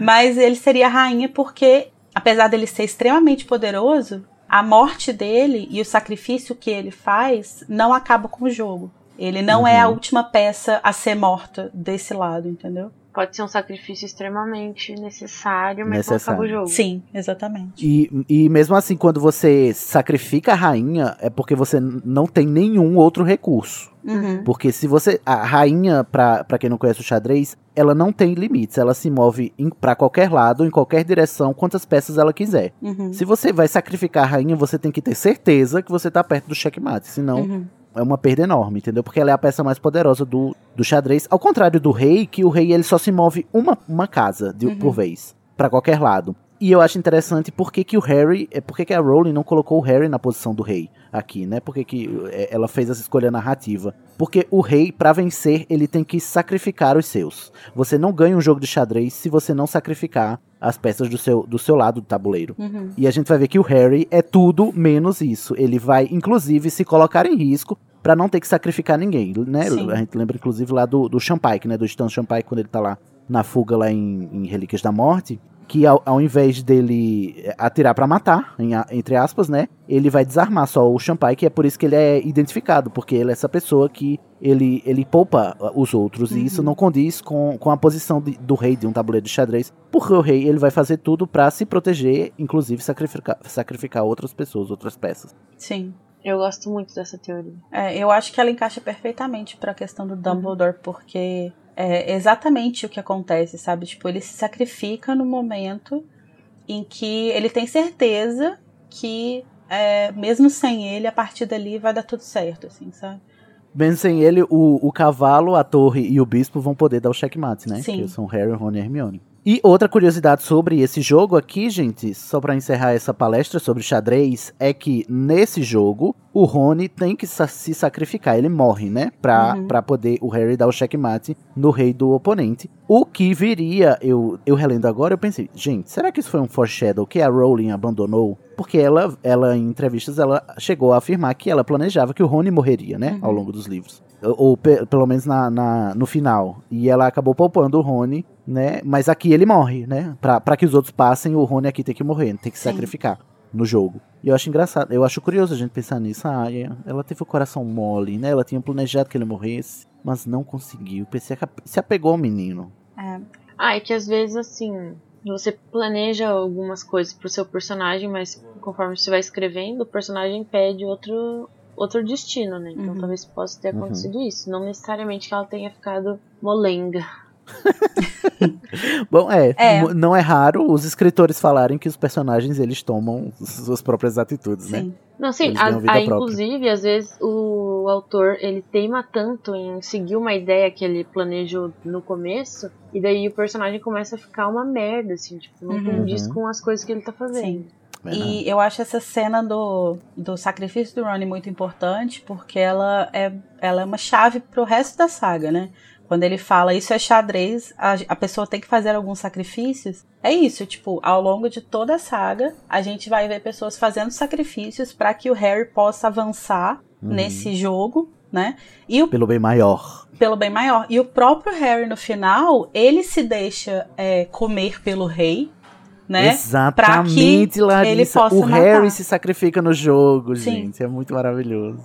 Speaker 2: Mas ele seria a rainha porque, apesar dele ser extremamente poderoso, a morte dele e o sacrifício que ele faz não acaba com o jogo. Ele não é a
Speaker 1: Uhum.
Speaker 2: última peça a ser morta desse lado, entendeu?
Speaker 3: Pode ser um sacrifício extremamente necessário, mas
Speaker 1: Necessário.
Speaker 3: não acaba o jogo.
Speaker 2: Sim, exatamente.
Speaker 1: E, e mesmo assim, quando você sacrifica a rainha, é porque você não tem nenhum outro recurso.
Speaker 2: Uhum.
Speaker 1: Porque se você. A rainha, pra, pra quem não conhece o xadrez, ela não tem limites. Ela se move em, pra qualquer lado, em qualquer direção, quantas peças ela quiser.
Speaker 2: Uhum.
Speaker 1: Se você vai sacrificar a rainha, você tem que ter certeza que você tá perto do checkmate. Senão,
Speaker 2: Uhum.
Speaker 1: É uma perda enorme, entendeu? Porque ela é a peça mais poderosa do, do xadrez. Ao contrário do rei, que o rei ele só se move uma, uma casa de,
Speaker 2: Uhum.
Speaker 1: por vez, Pra qualquer lado. E eu acho interessante porque que o Harry, é porque que a Rowling não colocou o Harry na posição do rei aqui, né? Porque que é, ela fez essa escolha narrativa. Porque o rei, pra vencer, ele tem que sacrificar os seus. Você não ganha um jogo de xadrez se você não sacrificar as peças do seu, do seu lado do tabuleiro.
Speaker 2: Uhum.
Speaker 1: E a gente vai ver que o Harry é tudo menos isso. Ele vai, inclusive, se colocar em risco pra não ter que sacrificar ninguém, né?
Speaker 2: Sim.
Speaker 1: A gente lembra, inclusive, lá do, do Champaik, né? Do Stan Champaik, quando ele tá lá na fuga lá em, em Relíquias da Morte. Que ao, ao invés dele eh, atirar pra matar, em a- entre aspas, né? Ele vai desarmar só o Champaik, e é por isso que ele é identificado, porque ele é essa pessoa que ele, ele poupa uh, os outros. E isso
Speaker 2: Uhum.
Speaker 1: não condiz com, com a posição de- do rei de um tabuleiro de xadrez. Porque o rei ele vai fazer tudo pra se proteger, inclusive sacrificar, sacrificar outras pessoas, outras peças.
Speaker 2: Sim.
Speaker 3: Eu gosto muito dessa teoria.
Speaker 2: É, eu acho que ela encaixa perfeitamente pra questão do Dumbledore, porque é exatamente o que acontece, sabe? Tipo, ele se sacrifica no momento em que ele tem certeza que, é, mesmo sem ele, a partir dali vai dar tudo certo, assim, sabe?
Speaker 1: Bem sem ele, o, o cavalo, a torre e o bispo vão poder dar o checkmate, né?
Speaker 2: Sim.
Speaker 1: Que são Harry, Ron e Hermione. E outra curiosidade sobre esse jogo aqui, gente, só pra encerrar essa palestra sobre xadrez, é que nesse jogo o Rony tem que sa- se sacrificar, ele morre, né? Pra,
Speaker 2: Uhum.
Speaker 1: pra poder o Harry dar o checkmate no rei do oponente. O que viria, eu, eu relendo agora, eu pensei, gente, será que isso foi um foreshadow que a Rowling abandonou? Porque ela, ela em entrevistas, ela chegou a afirmar que ela planejava que o Rony morreria, né? Ao
Speaker 2: Uhum.
Speaker 1: longo dos livros. Ou, ou pe- pelo menos na, na- no final. E ela acabou poupando o Rony, né? Mas aqui ele morre, né? Pra, pra que os outros passem, o Rony aqui tem que morrer, tem que se
Speaker 2: Sim.
Speaker 1: sacrificar no jogo. E eu acho engraçado, eu acho curioso a gente pensar nisso. Ah, é- ela teve o coração mole, né? Ela tinha planejado que ele morresse, mas não conseguiu. Que se apegou ao menino.
Speaker 2: É,
Speaker 3: Ah, é que às vezes, assim, você planeja algumas coisas pro seu personagem, mas conforme você vai escrevendo, o personagem pede outro, outro destino, né? Então
Speaker 2: Uhum.
Speaker 3: talvez possa ter
Speaker 1: Uhum.
Speaker 3: acontecido isso. Não necessariamente que ela tenha ficado molenga.
Speaker 1: Bom, é,
Speaker 2: É.
Speaker 1: não é raro os escritores falarem que os personagens eles tomam suas próprias atitudes, né?
Speaker 2: sim.
Speaker 3: Não, sim, a-
Speaker 1: própria.
Speaker 3: inclusive, às vezes o autor ele teima tanto em seguir uma ideia que ele planejou no começo, e daí o personagem começa a ficar uma merda, assim, tipo, não
Speaker 2: Uhum.
Speaker 3: condiz
Speaker 1: Uhum.
Speaker 3: com as coisas que ele tá fazendo.
Speaker 2: Sim. E eu acho essa cena do, do sacrifício do Ronnie muito importante, porque ela é, ela é uma chave pro resto da saga, né? Quando ele fala isso é xadrez, a, a pessoa tem que fazer alguns sacrifícios. É isso, tipo, ao longo de toda a saga, a gente vai ver pessoas fazendo sacrifícios para que o Harry possa avançar nesse jogo, né? E o
Speaker 1: Pelo bem maior.
Speaker 2: pelo bem maior. E o próprio Harry, no final, ele se deixa é, comer pelo rei, né?
Speaker 1: Exatamente,
Speaker 2: Pra que ele
Speaker 1: Larissa.
Speaker 2: possa
Speaker 1: o
Speaker 2: matar.
Speaker 1: Harry se sacrifica no jogo,
Speaker 2: Sim.
Speaker 1: gente. É muito maravilhoso.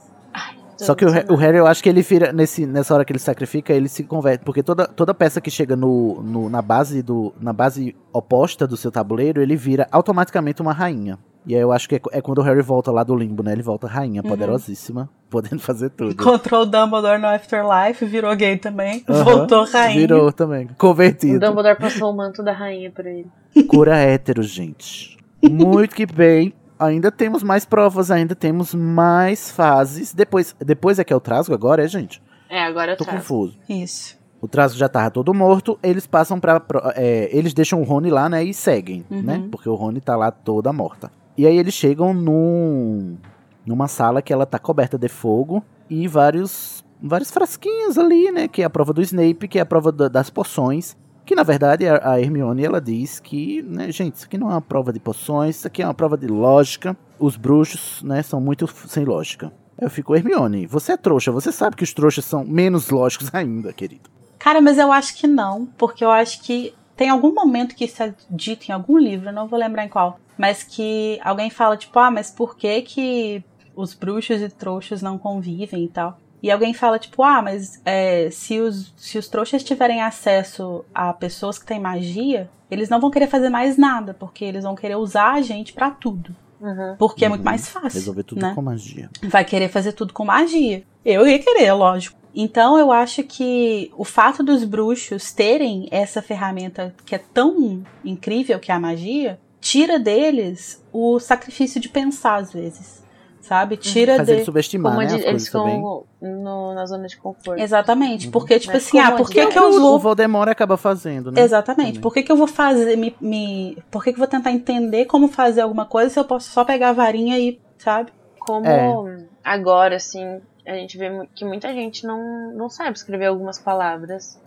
Speaker 1: Só que o, o. Harry, eu acho que ele vira, nesse, nessa hora que ele sacrifica, ele se converte. Porque toda, toda peça que chega no, no- na, base do, na base oposta do seu tabuleiro, ele vira automaticamente uma rainha. E aí eu acho que é, é quando o Harry volta lá do limbo, né? Ele volta rainha,
Speaker 2: Uhum.
Speaker 1: poderosíssima, podendo fazer tudo.
Speaker 2: Encontrou o Dumbledore no Afterlife, virou gay também,
Speaker 1: Aham,
Speaker 2: voltou rainha.
Speaker 1: Virou também.
Speaker 3: O
Speaker 1: Convertido.
Speaker 3: Dumbledore passou o manto da rainha pra ele.
Speaker 1: Cura hétero, gente. Muito que bem. Ainda temos mais provas, ainda temos mais fases. Depois, depois é que é o trasgo agora, é, gente?
Speaker 3: É, agora eu
Speaker 1: Tô
Speaker 3: trago.
Speaker 1: confuso.
Speaker 2: Isso.
Speaker 1: O trasgo já tava todo morto, eles passam pra. é, eles deixam o Rony lá, né? E seguem,
Speaker 2: Uhum.
Speaker 1: né? Porque o Rony tá lá toda morta. E aí eles chegam num. numa sala que ela tá coberta de fogo e vários. vários frasquinhos ali, né? Que é a prova do Snape, que é a prova da- das poções. Que na verdade a, Hermione ela diz que, né, gente, isso aqui não é uma prova de poções, isso aqui é uma prova de lógica. Os bruxos, né, são muito sem lógica. Eu fico, Hermione, você é trouxa, você sabe que os trouxas são menos lógicos ainda, querido.
Speaker 2: Cara, mas eu acho que não, porque eu acho que tem algum momento que isso é dito em algum livro, não vou lembrar em qual, mas que alguém fala, tipo, ah, mas por que que os bruxos e trouxas não convivem e tal? E alguém fala, tipo, ah, mas é, se, os, se os trouxas tiverem acesso a pessoas que têm magia, eles não vão querer fazer mais nada, porque eles vão querer usar a gente pra tudo.
Speaker 3: Uhum.
Speaker 2: Porque é muito
Speaker 1: Uhum.
Speaker 2: mais fácil.
Speaker 1: Resolver tudo
Speaker 2: né?
Speaker 1: com magia.
Speaker 2: vai querer fazer tudo com magia. Eu ia querer, lógico. Então eu acho que o fato dos bruxos terem essa ferramenta que é tão incrível que é a magia, tira deles o sacrifício de pensar às vezes. Sabe? Tira
Speaker 1: Faz
Speaker 2: de...
Speaker 1: ele subestimar,
Speaker 3: Como
Speaker 1: né? as
Speaker 3: eles ficam no- na zona de conforto.
Speaker 2: Exatamente. Porque, tipo
Speaker 3: Mas
Speaker 2: assim, ah, por que, que eu
Speaker 1: O
Speaker 2: vou.
Speaker 1: Voldemort acaba fazendo, né?
Speaker 2: Exatamente.
Speaker 1: Também.
Speaker 2: Por que, que eu vou fazer. Me, me... Por que, que eu vou tentar entender como fazer alguma coisa se eu posso só pegar a varinha e, sabe?
Speaker 3: Como
Speaker 1: É.
Speaker 3: agora, assim, a gente vê que muita gente não, não sabe escrever algumas palavras.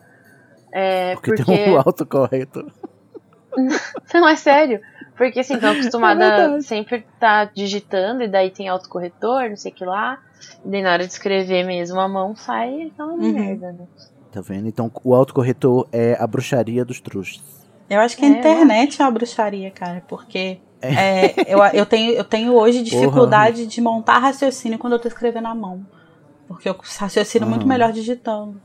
Speaker 3: É,
Speaker 1: Porque,
Speaker 3: porque,
Speaker 1: tem um autocorretor.
Speaker 3: Não, é sério. Porque assim, acostumada
Speaker 1: É
Speaker 3: a
Speaker 1: verdade.
Speaker 3: sempre estar digitando, e daí tem autocorretor, não sei o que lá. E daí na hora de escrever mesmo a mão sai aquela
Speaker 2: Uhum.
Speaker 3: merda, né?
Speaker 1: Tá vendo? Então o autocorretor é a bruxaria dos trouxas.
Speaker 2: Eu acho que a
Speaker 3: É,
Speaker 2: internet é uma bruxaria, cara, porque é, eu, eu, tenho, eu tenho hoje dificuldade de montar raciocínio quando eu tô escrevendo à mão. Porque eu raciocino muito
Speaker 1: Aham.
Speaker 2: melhor digitando.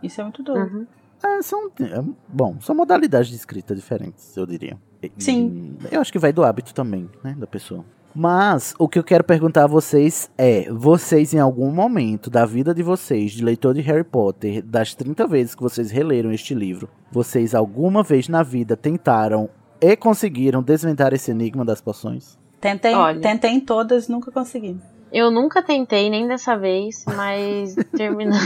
Speaker 2: Isso é muito doido.
Speaker 3: Uhum.
Speaker 1: É, são, é, bom, são modalidades de escrita diferentes, eu diria.
Speaker 2: Sim.
Speaker 1: Eu acho que vai do hábito também, né, da pessoa. Mas o que eu quero perguntar a vocês é: vocês, em algum momento da vida de vocês, de leitor de Harry Potter, das 30 vezes que vocês releram este livro, vocês alguma vez na vida tentaram e conseguiram desvendar esse enigma das poções?
Speaker 2: Tentei,
Speaker 3: Olha.
Speaker 2: tentei em todas, nunca consegui.
Speaker 3: Eu nunca tentei, nem dessa vez, mas terminando,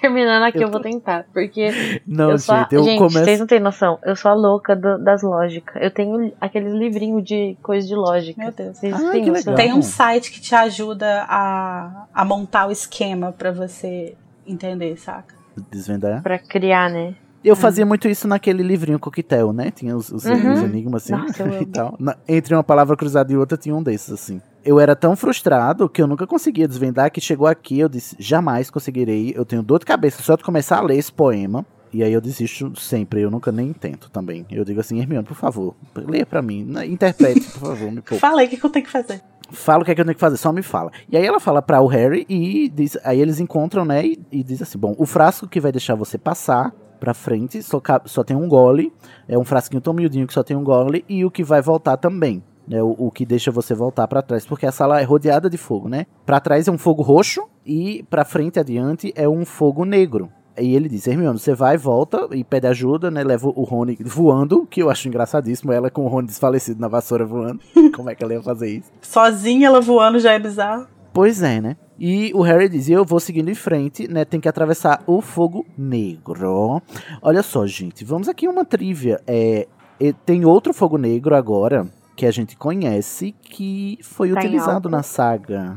Speaker 3: terminando aqui eu,
Speaker 1: Eu
Speaker 3: vou tentar. Porque
Speaker 1: Não,
Speaker 3: eu sou a-
Speaker 1: gente, eu
Speaker 3: gente,
Speaker 1: começo.
Speaker 3: vocês não têm noção. Eu sou a louca do- das lógicas. Eu tenho aqueles livrinhos de coisa de lógica.
Speaker 2: Meu Deus.
Speaker 3: Vocês
Speaker 1: Ah,
Speaker 3: têm noção?
Speaker 2: Tem um site que te ajuda a, a montar o esquema pra você entender, saca?
Speaker 1: Desvendar?
Speaker 3: Pra criar, né?
Speaker 1: Eu fazia muito isso naquele livrinho coquetel, né? Tinha os, os,
Speaker 3: Uhum.
Speaker 1: os enigmas assim
Speaker 3: Nossa, eu
Speaker 1: e tal. Na- entre uma palavra cruzada e outra tinha um desses assim. Eu era tão frustrado que eu nunca conseguia desvendar que chegou aqui eu disse, jamais conseguirei. Eu tenho dor de cabeça só de começar a ler esse poema. E aí eu desisto sempre, eu nunca nem tento também. Eu digo assim, Hermione, por favor, leia pra mim, né, interprete, por favor, me poupe.
Speaker 2: Falei o que, que eu tenho que fazer.
Speaker 1: Fala o que é que eu tenho que fazer, só me fala. E aí ela fala pra o Harry e diz, aí eles encontram, né, e, e diz assim, bom, o frasco que vai deixar você passar pra frente só, só tem um gole, é um frasquinho tão miudinho que só tem um gole, e o que vai voltar também. Né, o, o que deixa você voltar pra trás, porque a sala é rodeada de fogo, né? Pra trás é um fogo roxo e pra frente adiante é um fogo negro. E ele diz, Hermione, você vai, volta e pede ajuda, né? Leva o Rony voando, que eu acho engraçadíssimo, ela com o Rony desfalecido na vassoura voando. Como é que ela ia fazer isso?
Speaker 2: Sozinha ela voando já é bizarro.
Speaker 1: Pois é, né? E o Harry dizia, eu vou seguindo em frente, né? Tem que atravessar o fogo negro. Olha só, gente, vamos aqui uma trivia. É, tem outro fogo negro agora, que a gente conhece que foi
Speaker 3: Tá
Speaker 1: utilizado na saga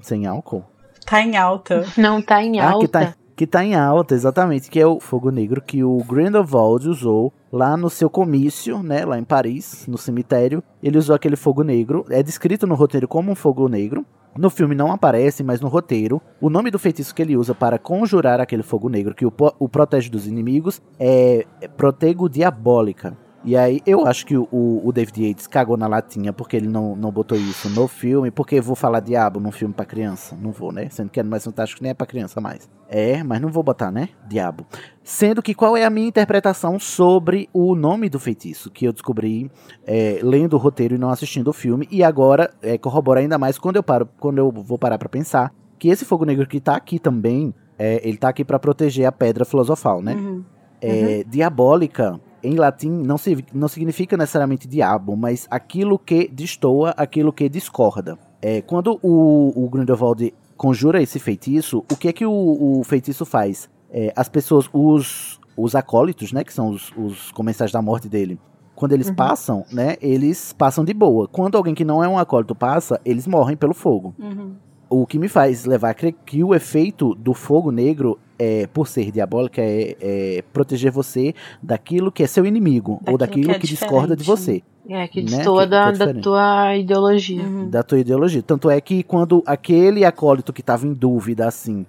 Speaker 1: sem álcool.
Speaker 2: Tá em alta.
Speaker 3: Não tá em
Speaker 1: Ah,
Speaker 3: alta.
Speaker 1: que tá, que tá em alta, exatamente, que é o fogo negro que o Grindelwald usou lá no seu comício, né, lá em Paris, no cemitério. Ele usou aquele fogo negro, é descrito no roteiro como um fogo negro. No filme não aparece, mas no roteiro, o nome do feitiço que ele usa para conjurar aquele fogo negro que o, o protege dos inimigos é é Protego Diabólica. E aí, eu acho que o, o David Yates cagou na latinha porque ele não, não botou isso no filme. Porque eu vou falar diabo num filme pra criança? Não vou, né? Sendo que é mais fantástico nem é pra criança mais. É, mas não vou botar, né? Diabo. Sendo que qual é a minha interpretação sobre o nome do feitiço? Que eu descobri é, lendo o roteiro e não assistindo o filme. E agora é, corrobora ainda mais quando eu paro, quando eu vou parar pra pensar. Que esse fogo negro que tá aqui também, é, ele tá aqui pra proteger a pedra filosofal, né?
Speaker 2: Uhum.
Speaker 1: É, Diabólica, em latim, não, se- não significa necessariamente diabo, mas aquilo que destoa, aquilo que discorda. É, quando o, o Grindelwald conjura esse feitiço, o que é que o, o feitiço faz? É, as pessoas, os, os acólitos, né, que são os, os comensais da morte dele, quando eles
Speaker 3: Uhum.
Speaker 1: passam, né, eles passam de boa. Quando alguém que não é um acólito passa, eles morrem pelo fogo.
Speaker 2: Uhum.
Speaker 1: O que me faz levar a crer que o efeito do fogo negro, é, por ser diabólica, é, é proteger você daquilo que é seu inimigo, ou
Speaker 2: Daquilo
Speaker 1: daquilo
Speaker 2: que é
Speaker 1: que, discorda de você,
Speaker 3: É, que
Speaker 1: Né?
Speaker 3: destoa
Speaker 1: Que-
Speaker 3: da, da tua ideologia.
Speaker 2: Uhum.
Speaker 1: da tua ideologia. Tanto é que quando aquele acólito que estava em dúvida, assim,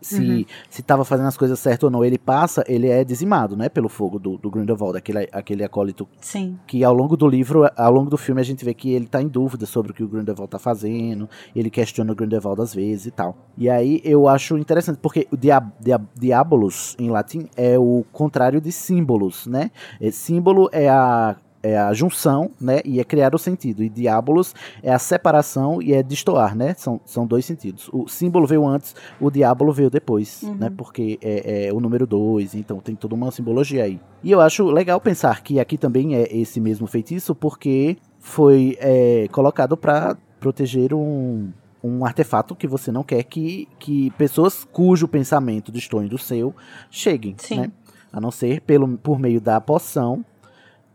Speaker 1: se
Speaker 3: Uhum.
Speaker 1: se estava fazendo as coisas certas ou não, ele passa, ele é dizimado, né, pelo fogo do, do Grindelwald, aquele, aquele acólito
Speaker 2: Sim.
Speaker 1: que ao longo do livro, ao longo do filme, a gente vê que ele tá em dúvida sobre o que o Grindelwald tá fazendo, ele questiona o Grindelwald às vezes e tal. E aí eu acho interessante, porque o dia, dia, diabolos, em latim, é o contrário de símbolos, né? É, símbolo é a, é a junção, né? E é criar o sentido. E diabolos é a separação e é destoar, né? São, são dois sentidos. O símbolo veio antes, o diabolo veio depois,
Speaker 2: Uhum.
Speaker 1: né? Porque é, é o número dois, então tem toda uma simbologia aí. E eu acho legal pensar que aqui também é esse mesmo feitiço, porque foi é, colocado para proteger um, um artefato que você não quer que, que pessoas cujo pensamento destoem do seu cheguem,
Speaker 2: Sim.
Speaker 1: né? A não ser pelo, por meio da poção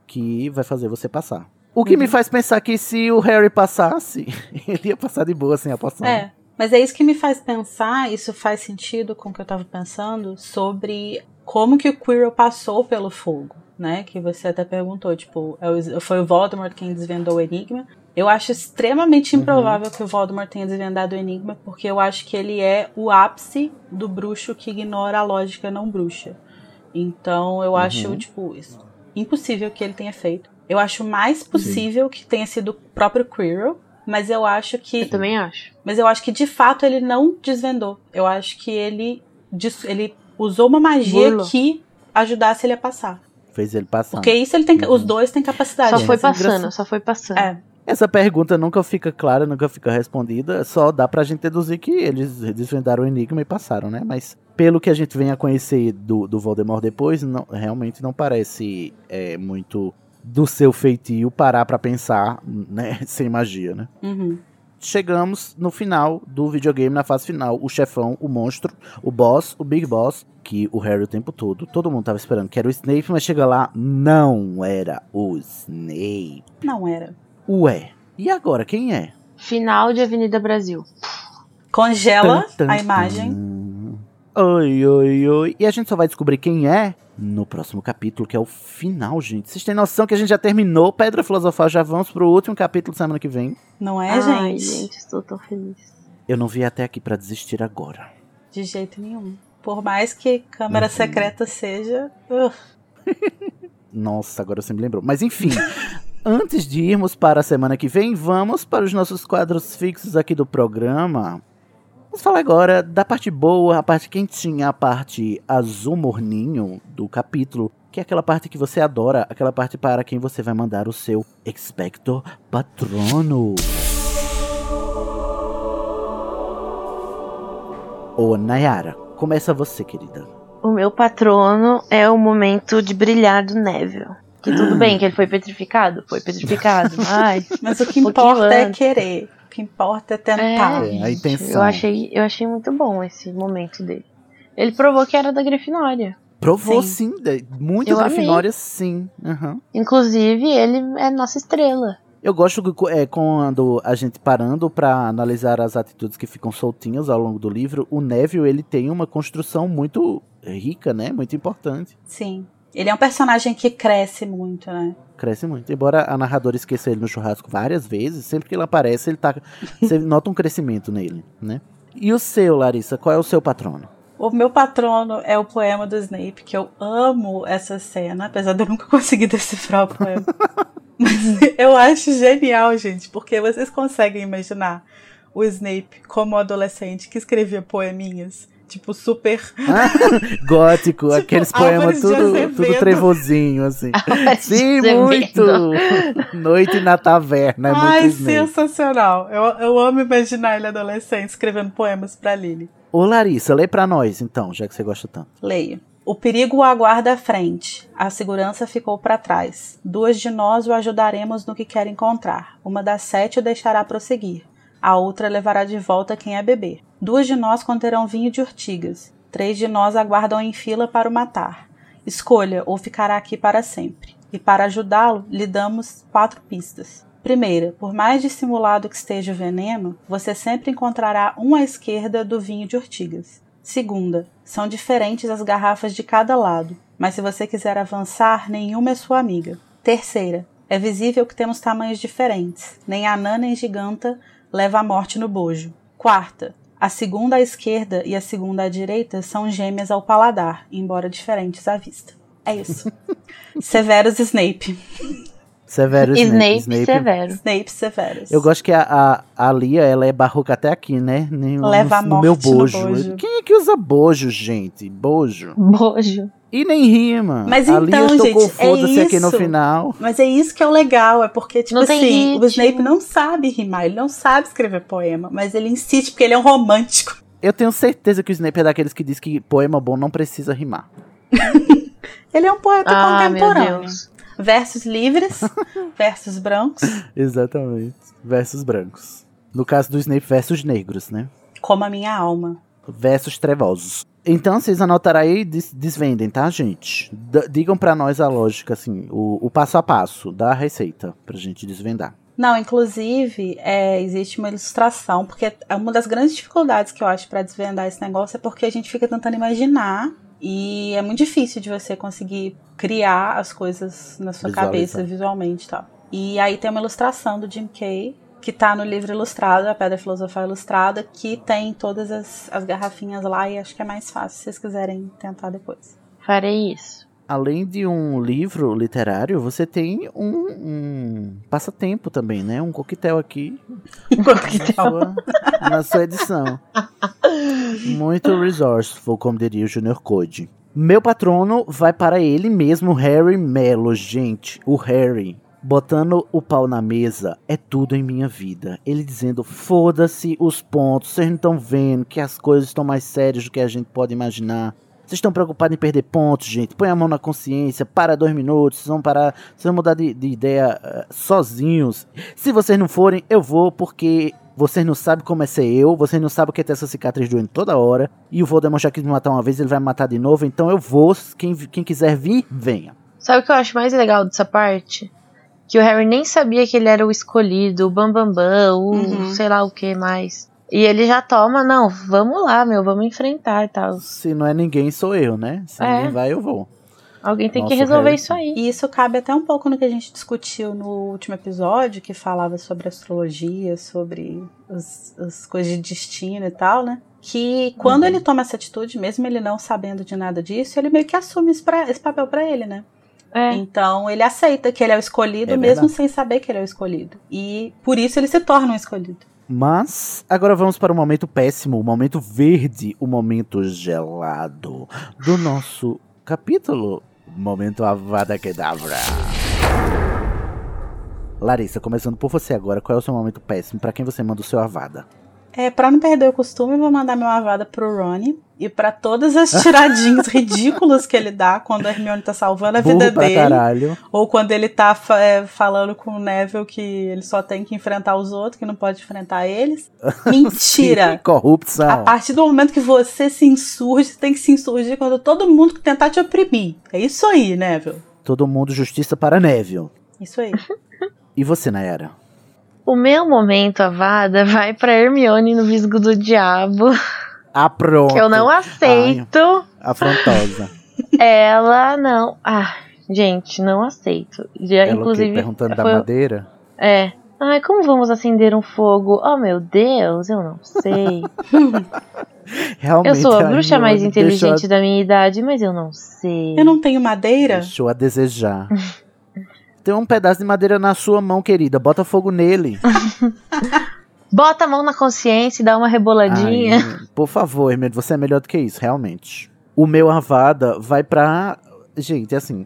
Speaker 1: que vai fazer você passar. O que
Speaker 2: Uhum.
Speaker 1: me faz pensar que se o Harry passasse, ele ia passar de boa sem a poção.
Speaker 2: É. Mas é isso que me faz pensar, isso faz sentido com o que eu tava pensando, sobre como que o Quirrell passou pelo fogo, né? Que você até perguntou, tipo, é foi o Voldemort quem desvendou o enigma. Eu acho extremamente
Speaker 1: Uhum.
Speaker 2: improvável que o Voldemort tenha desvendado o enigma, porque eu acho que ele é o ápice do bruxo que ignora a lógica não bruxa. Então eu acho,
Speaker 1: Uhum.
Speaker 2: tipo, isso, impossível que ele tenha feito. Eu acho mais possível que tenha sido o próprio Quirrell, mas eu acho que
Speaker 3: Eu também acho.
Speaker 2: mas eu acho que de fato ele não desvendou. Eu acho que ele, ele usou uma magia
Speaker 3: Burlou.
Speaker 2: que ajudasse ele a passar.
Speaker 1: Fez ele passar.
Speaker 2: Porque isso ele tem,
Speaker 1: Uhum.
Speaker 2: os dois têm capacidade.
Speaker 3: Só
Speaker 1: é,
Speaker 3: foi
Speaker 1: é
Speaker 3: passando, só foi passando.
Speaker 2: É,
Speaker 1: Essa pergunta nunca fica clara, nunca fica respondida. Só dá pra gente deduzir que eles desvendaram o enigma e passaram, né? Mas pelo que a gente vem a conhecer do, do Voldemort depois, não- realmente não parece é, muito do seu feitio parar pra pensar, né? Sem magia, né?
Speaker 2: uhum.
Speaker 1: chegamos no final do videogame, na fase final. O chefão, o monstro, o boss, o Big Boss, que o Harry o tempo todo, todo mundo tava esperando que era o Snape, mas chega lá, não era o Snape.
Speaker 2: não era.
Speaker 1: Ué, e agora quem é?
Speaker 3: Final de Avenida Brasil.
Speaker 2: Congela
Speaker 1: Tan, tan,
Speaker 2: a imagem.
Speaker 1: tan. Oi, oi, oi. E a gente só vai descobrir quem é no próximo capítulo, que é o final, gente. Vocês têm noção que a gente já terminou Pedra Filosofal, já vamos pro último capítulo semana que vem.
Speaker 2: Não é,
Speaker 3: Ai,
Speaker 2: gente?
Speaker 3: gente, estou tão feliz.
Speaker 1: Eu não vi até aqui pra desistir agora.
Speaker 2: De jeito nenhum. Por mais que câmera secreta seja. uh,
Speaker 1: Nossa, agora você me lembrou. Mas enfim, antes de irmos para a semana que vem, vamos para os nossos quadros fixos aqui do programa. Vamos falar agora da parte boa, a parte quentinha, a parte azul morninho do capítulo, que é aquela parte que você adora, aquela parte para quem você vai mandar o seu Expecto Patrono. Ô, Nayara, começa você, querida.
Speaker 3: O meu patrono é o momento de brilhar do Neville. Que tudo bem que ele foi petrificado? Foi petrificado, mas...
Speaker 2: Mas o que importa é querer. O que importa é tentar.
Speaker 1: É, a intenção.
Speaker 3: Eu achei, eu achei muito bom esse momento dele. Ele provou que era da Grifinória.
Speaker 1: Provou
Speaker 2: Sim.
Speaker 1: sim, muito
Speaker 3: Eu
Speaker 1: Grifinória sim. Aham.
Speaker 3: Inclusive, ele é nossa estrela.
Speaker 1: Eu gosto é, quando a gente parando pra analisar as atitudes que ficam soltinhas ao longo do livro, o Neville ele tem uma construção muito rica, né? Muito importante.
Speaker 2: Sim. Ele é um personagem que cresce muito, né?
Speaker 1: Cresce muito. Embora a narradora esqueça ele no churrasco várias vezes, sempre que ele aparece, ele tá. você nota um crescimento nele, né? E o seu, Larissa, qual é o seu patrono?
Speaker 2: O meu patrono é o poema do Snape, que eu amo essa cena, apesar de eu nunca conseguir decifrar o poema. Mas eu acho genial, gente, porque vocês conseguem imaginar o Snape como adolescente que escrevia poeminhas, tipo, super.
Speaker 1: Gótico,
Speaker 2: Tipo,
Speaker 1: aqueles poemas tudo, tudo trevozinho, assim. Sim, muito! Noite na taverna, é
Speaker 2: Ai,
Speaker 1: muito
Speaker 2: sensacional. Eu, eu amo imaginar ele adolescente escrevendo poemas pra Lily.
Speaker 1: Ô Larissa, lê pra nós, então, já que você gosta tanto.
Speaker 2: Leio. O perigo o aguarda à frente. A segurança ficou para trás. Duas de nós o ajudaremos no que quer encontrar. Uma das sete o deixará prosseguir. A outra levará de volta quem é beber. Duas de nós conterão vinho de urtigas. Três de nós aguardam em fila para o matar. Escolha ou ficará aqui para sempre. E para ajudá-lo, lhe damos quatro pistas. Primeira, por mais dissimulado que esteja o veneno, você sempre encontrará um à esquerda do vinho de urtigas. Segunda, são diferentes as garrafas de cada lado, mas se você quiser avançar, nenhuma é sua amiga. Terceira, é visível que temos tamanhos diferentes. Nem anã nem giganta leva a morte no bojo. Quarta, a segunda à esquerda e a segunda à direita são gêmeas ao paladar, embora diferentes à vista. É isso. Severus Snape.
Speaker 1: Severo
Speaker 3: Snape,
Speaker 1: Snape.
Speaker 3: Severo.
Speaker 2: Snape Severus.
Speaker 1: Eu gosto que a, a, a Lia, ela é barroca até aqui, né? Nem- no-
Speaker 2: Leva a
Speaker 1: no, meu
Speaker 2: morte no
Speaker 1: bojo.
Speaker 2: bojo.
Speaker 1: Quem é que usa bojo, gente? Bojo.
Speaker 3: Bojo.
Speaker 1: E nem rima.
Speaker 2: Mas
Speaker 1: a
Speaker 2: então,
Speaker 1: Lia
Speaker 2: gente, é
Speaker 1: foda-se aqui no
Speaker 2: isso.
Speaker 1: final.
Speaker 2: Mas é isso que é o legal, é porque, tipo
Speaker 3: Não
Speaker 2: assim, o. Snape não sabe rimar, ele não sabe escrever poema, mas ele insiste porque ele é um romântico.
Speaker 1: Eu tenho certeza que o Snape é daqueles que diz que poema bom não precisa rimar.
Speaker 2: Ele é um poeta
Speaker 3: Ah, meu
Speaker 2: contemporâneo.
Speaker 3: Deus.
Speaker 2: Versos livres, versos brancos,
Speaker 1: Exatamente. Versos brancos. No caso do Snape, versos negros, né?
Speaker 2: como a minha alma.
Speaker 1: Versos trevosos. Então, vocês anotaram aí e des- desvendem, tá, gente? D- digam pra nós a lógica, assim, o, o passo a passo da receita pra gente desvendar.
Speaker 2: Não, inclusive, é, existe uma ilustração, porque é uma das grandes dificuldades que eu acho pra desvendar esse negócio é porque a gente fica tentando imaginar e é muito difícil de você conseguir criar as coisas na sua
Speaker 1: Visualizar.
Speaker 2: cabeça visualmente e tal. E aí tem uma ilustração do Jim Kay, que tá no livro ilustrado, a Pedra Filosofal Ilustrada, que tem todas as, as garrafinhas lá e acho que é mais fácil se vocês quiserem tentar depois.
Speaker 3: Farei isso.
Speaker 1: Além de um livro literário, você tem um, um passatempo também, né? Um coquetel aqui na sua, na sua edição. Muito resourceful, como diria o Junior Code. Meu patrono vai para ele mesmo, Harry Mello, gente. O Harry botando o pau na mesa é tudo em minha vida. Ele dizendo: foda-se os pontos, vocês não estão vendo que as coisas estão mais sérias do que a gente pode imaginar. Vocês estão preocupados em perder pontos, gente. Põe a mão na consciência, para dois minutos, vocês vão parar, vocês vão mudar de, de ideia eh, sozinhos. Se vocês não forem, eu vou, porque vocês não sabem como é ser eu, vocês não sabem o que é ter essa cicatriz doendo toda hora. E o Voldemort já quis me matar uma vez, ele vai me matar de novo, então eu vou. Quem, quem quiser vir, venha.
Speaker 3: Sabe o que eu acho mais legal dessa parte? Que o Harry nem sabia que ele era o escolhido, o Bambambam, Bam, Bam, o
Speaker 2: Uhum.
Speaker 3: sei lá o que mais. E ele já toma, não, vamos lá, meu, vamos enfrentar e tal.
Speaker 1: Se não é ninguém, sou eu, né? Se
Speaker 3: É.
Speaker 1: ninguém vai, eu vou.
Speaker 3: Alguém tem
Speaker 1: Nossa,
Speaker 3: que resolver
Speaker 1: Harry.
Speaker 3: isso aí.
Speaker 2: E isso cabe até um pouco no que a gente discutiu no último episódio, que falava sobre astrologia, sobre as, as coisas de destino e tal, né? Que quando
Speaker 1: Uhum.
Speaker 2: ele toma essa atitude, mesmo ele não sabendo de nada disso, ele meio que assume esse, pra- esse papel pra ele, né?
Speaker 3: É.
Speaker 2: Então ele aceita que ele é o escolhido,
Speaker 1: É
Speaker 2: mesmo
Speaker 1: verdade.
Speaker 2: sem saber que ele é o escolhido. E por isso ele se torna um escolhido.
Speaker 1: Mas agora vamos para o momento péssimo, o momento verde, o momento gelado do nosso capítulo. Momento Avada Kedavra. Larissa, começando por você agora, qual é o seu momento péssimo? Pra quem você manda o seu Avada?
Speaker 2: É, pra não perder o costume, eu vou mandar meu avada pro Ronnie e pra todas as tiradinhas ridículas que ele dá quando a Hermione tá salvando a vida
Speaker 1: Burro pra
Speaker 2: dele.
Speaker 1: caralho.
Speaker 2: Ou quando ele tá é, falando com o Neville que ele só tem que enfrentar os outros, que não pode enfrentar eles. Mentira!
Speaker 1: Sim, corrupção.
Speaker 2: A partir do momento que você se insurge, você tem que se insurgir quando todo mundo tentar te oprimir. É isso aí, Neville.
Speaker 1: Todo mundo justiça para Neville.
Speaker 2: Isso aí.
Speaker 1: E você, Nayara?
Speaker 3: O meu momento, Avada, vai pra Hermione no Visgo do Diabo.
Speaker 1: Ah, pronto.
Speaker 3: Que eu não aceito.
Speaker 1: Ai, afrontosa.
Speaker 3: Ela não. Ah, gente, não aceito. Já,
Speaker 1: Ela
Speaker 3: inclusive.
Speaker 1: Perguntando da
Speaker 3: foi-
Speaker 1: madeira?
Speaker 3: É. Ai, como vamos acender um fogo? Oh, meu Deus, eu não sei.
Speaker 1: Realmente.
Speaker 3: Eu sou a bruxa mais inteligente
Speaker 1: deixou
Speaker 3: da minha idade, mas eu não sei.
Speaker 2: Eu não tenho madeira?
Speaker 1: Deixou a desejar. Tem um pedaço de madeira na sua mão, querida. Bota fogo nele.
Speaker 3: Bota a mão na consciência e dá uma reboladinha.
Speaker 1: Ai, por favor, Hermione, você é melhor do que isso, realmente. O meu Avada vai pra. Gente, assim.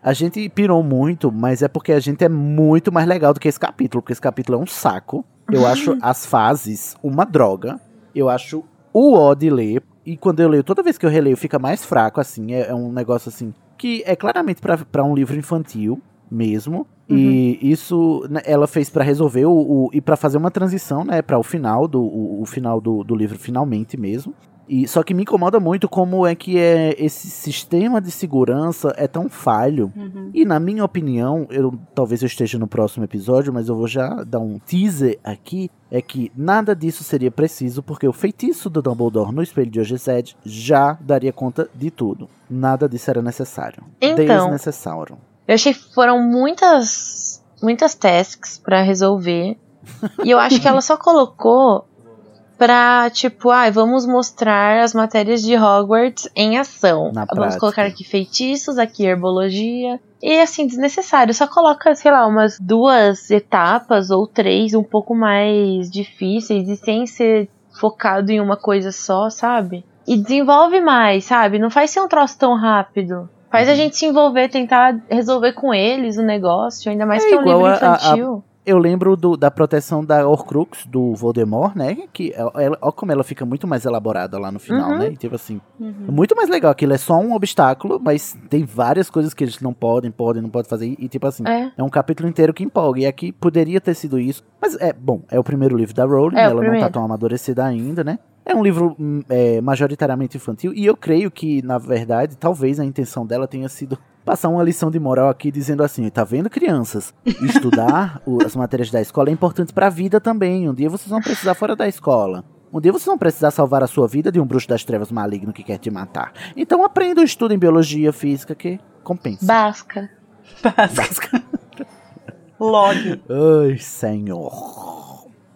Speaker 1: A gente pirou muito, mas é porque a gente é muito mais legal do que esse capítulo, porque esse capítulo é um saco. Eu acho as fases uma droga. Eu acho o ó de ler. E quando eu leio, toda vez que eu releio, fica mais fraco, assim. É, é um negócio assim. Que é claramente pra um livro infantil mesmo. E isso né, ela fez pra resolver o, o- e pra fazer uma transição, né, para o final do o, o final do, do livro finalmente mesmo. E só que me incomoda muito como é que é esse sistema de segurança é tão falho.
Speaker 2: Uhum.
Speaker 1: E na minha opinião, eu talvez eu esteja no próximo episódio, mas eu vou já dar um teaser aqui, é que nada disso seria preciso porque o feitiço do Dumbledore no espelho de Ogezed já daria conta de tudo. Nada disso era necessário.
Speaker 3: Então.
Speaker 1: Desnecessário.
Speaker 3: Eu achei que foram muitas, muitas tasks pra resolver. E eu acho que ela só colocou pra, tipo, ah, vamos mostrar as matérias de Hogwarts em ação.
Speaker 1: Na
Speaker 3: vamos
Speaker 1: prática.
Speaker 3: colocar aqui feitiços, aqui herbologia. E assim, desnecessário. Só coloca, sei lá, umas duas etapas ou três um pouco mais difíceis e sem ser focado em uma coisa só, sabe? E desenvolve mais, sabe? Não faz ser um troço tão rápido. Faz
Speaker 1: Uhum.
Speaker 3: a gente se envolver, tentar resolver com eles o negócio, ainda mais
Speaker 1: É
Speaker 3: que é um livro
Speaker 1: a- a-
Speaker 3: infantil.
Speaker 1: Eu lembro do- da proteção da Horcrux do Voldemort, né? Que ela, ela- ó como ela fica muito mais elaborada lá no final,
Speaker 3: Uhum.
Speaker 1: né? E tipo assim,
Speaker 2: Uhum.
Speaker 1: muito mais legal. Aquilo é só um obstáculo, mas tem várias coisas que eles não podem, podem, não podem fazer. E tipo assim,
Speaker 3: É.
Speaker 1: é um capítulo inteiro que empolga. E aqui poderia ter sido isso. Mas é, bom, é o primeiro livro da Rowling,
Speaker 3: É
Speaker 1: ela não tá tão amadurecida ainda, né? É um livro hum, é, majoritariamente infantil. E eu creio que, na verdade, talvez a intenção dela tenha sido passar uma lição de moral aqui, dizendo assim: tá vendo, crianças? Estudar as matérias da escola é importante pra vida também. Um dia vocês vão precisar fora da escola. Um dia vocês vão precisar salvar a sua vida de um bruxo das trevas maligno que quer te matar. Então aprenda o estudo em biologia, física, que compensa.
Speaker 3: Basca.
Speaker 1: Básica.
Speaker 2: Log.
Speaker 1: Ai, senhor.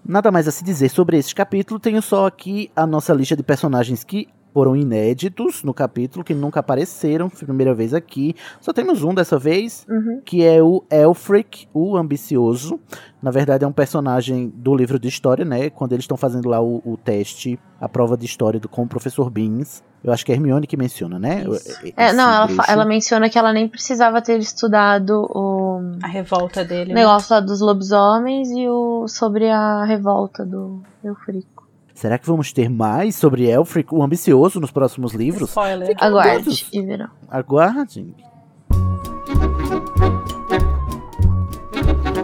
Speaker 1: Nada mais a se dizer sobre este capítulo. Tenho só aqui a nossa lista de personagens que foram inéditos no capítulo, que nunca apareceram. Foi a primeira vez aqui. Só temos um dessa vez,
Speaker 3: Uhum.
Speaker 1: que é o Elfric, o ambicioso. Na verdade, é um personagem do livro de história, né? Quando eles estão fazendo lá o, o teste, a prova de história do, com o professor Beans. Eu acho que é Hermione que menciona, né? Esse
Speaker 3: É, não, ela, ela menciona que ela nem precisava ter estudado o
Speaker 2: A revolta dele. né?
Speaker 3: negócio lá dos lobisomens e o sobre a revolta do Eufrico.
Speaker 1: Será que vamos ter mais sobre Elfric, o ambicioso, nos próximos livros?
Speaker 2: Spoiler.
Speaker 3: Aguarde e verão.
Speaker 1: Aguardem.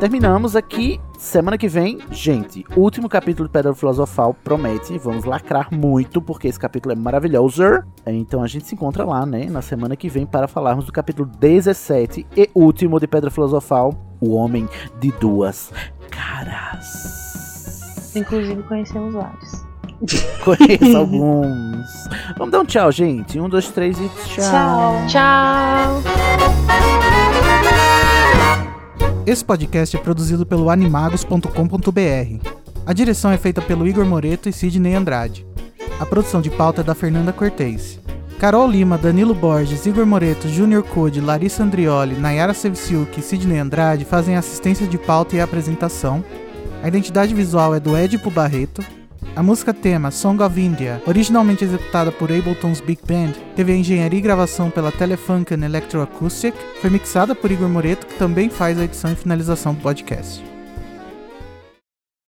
Speaker 1: Terminamos aqui. Semana que vem, gente, último capítulo de Pedra Filosofal promete. Vamos lacrar muito, porque esse capítulo é maravilhoso. Então a gente se encontra lá, né, na semana que vem, para falarmos do capítulo 17 e último de Pedra Filosofal: O Homem de Duas Caras.
Speaker 3: Inclusive conhecemos vários.
Speaker 1: Conheço alguns. Vamos dar um tchau, gente. Um, dois, três e
Speaker 2: Tchau.
Speaker 3: Tchau!
Speaker 4: Esse podcast é produzido pelo animagos.com.br. A direção é feita pelo Igor Moreto e Sidney Andrade. A produção de pauta é da Fernanda Cortez. Carol Lima, Danilo Borges, Igor Moreto, Júnior Code, Larissa Andrioli, Nayara Sevciuk e Sidney Andrade fazem assistência de pauta e apresentação. A identidade visual é do Edipo Barreto. A música tema Song of India, originalmente executada por Ableton's Big Band, teve a engenharia e gravação pela Telefunken Electroacoustic, foi mixada por Igor Moreto, que também faz a edição e finalização do podcast.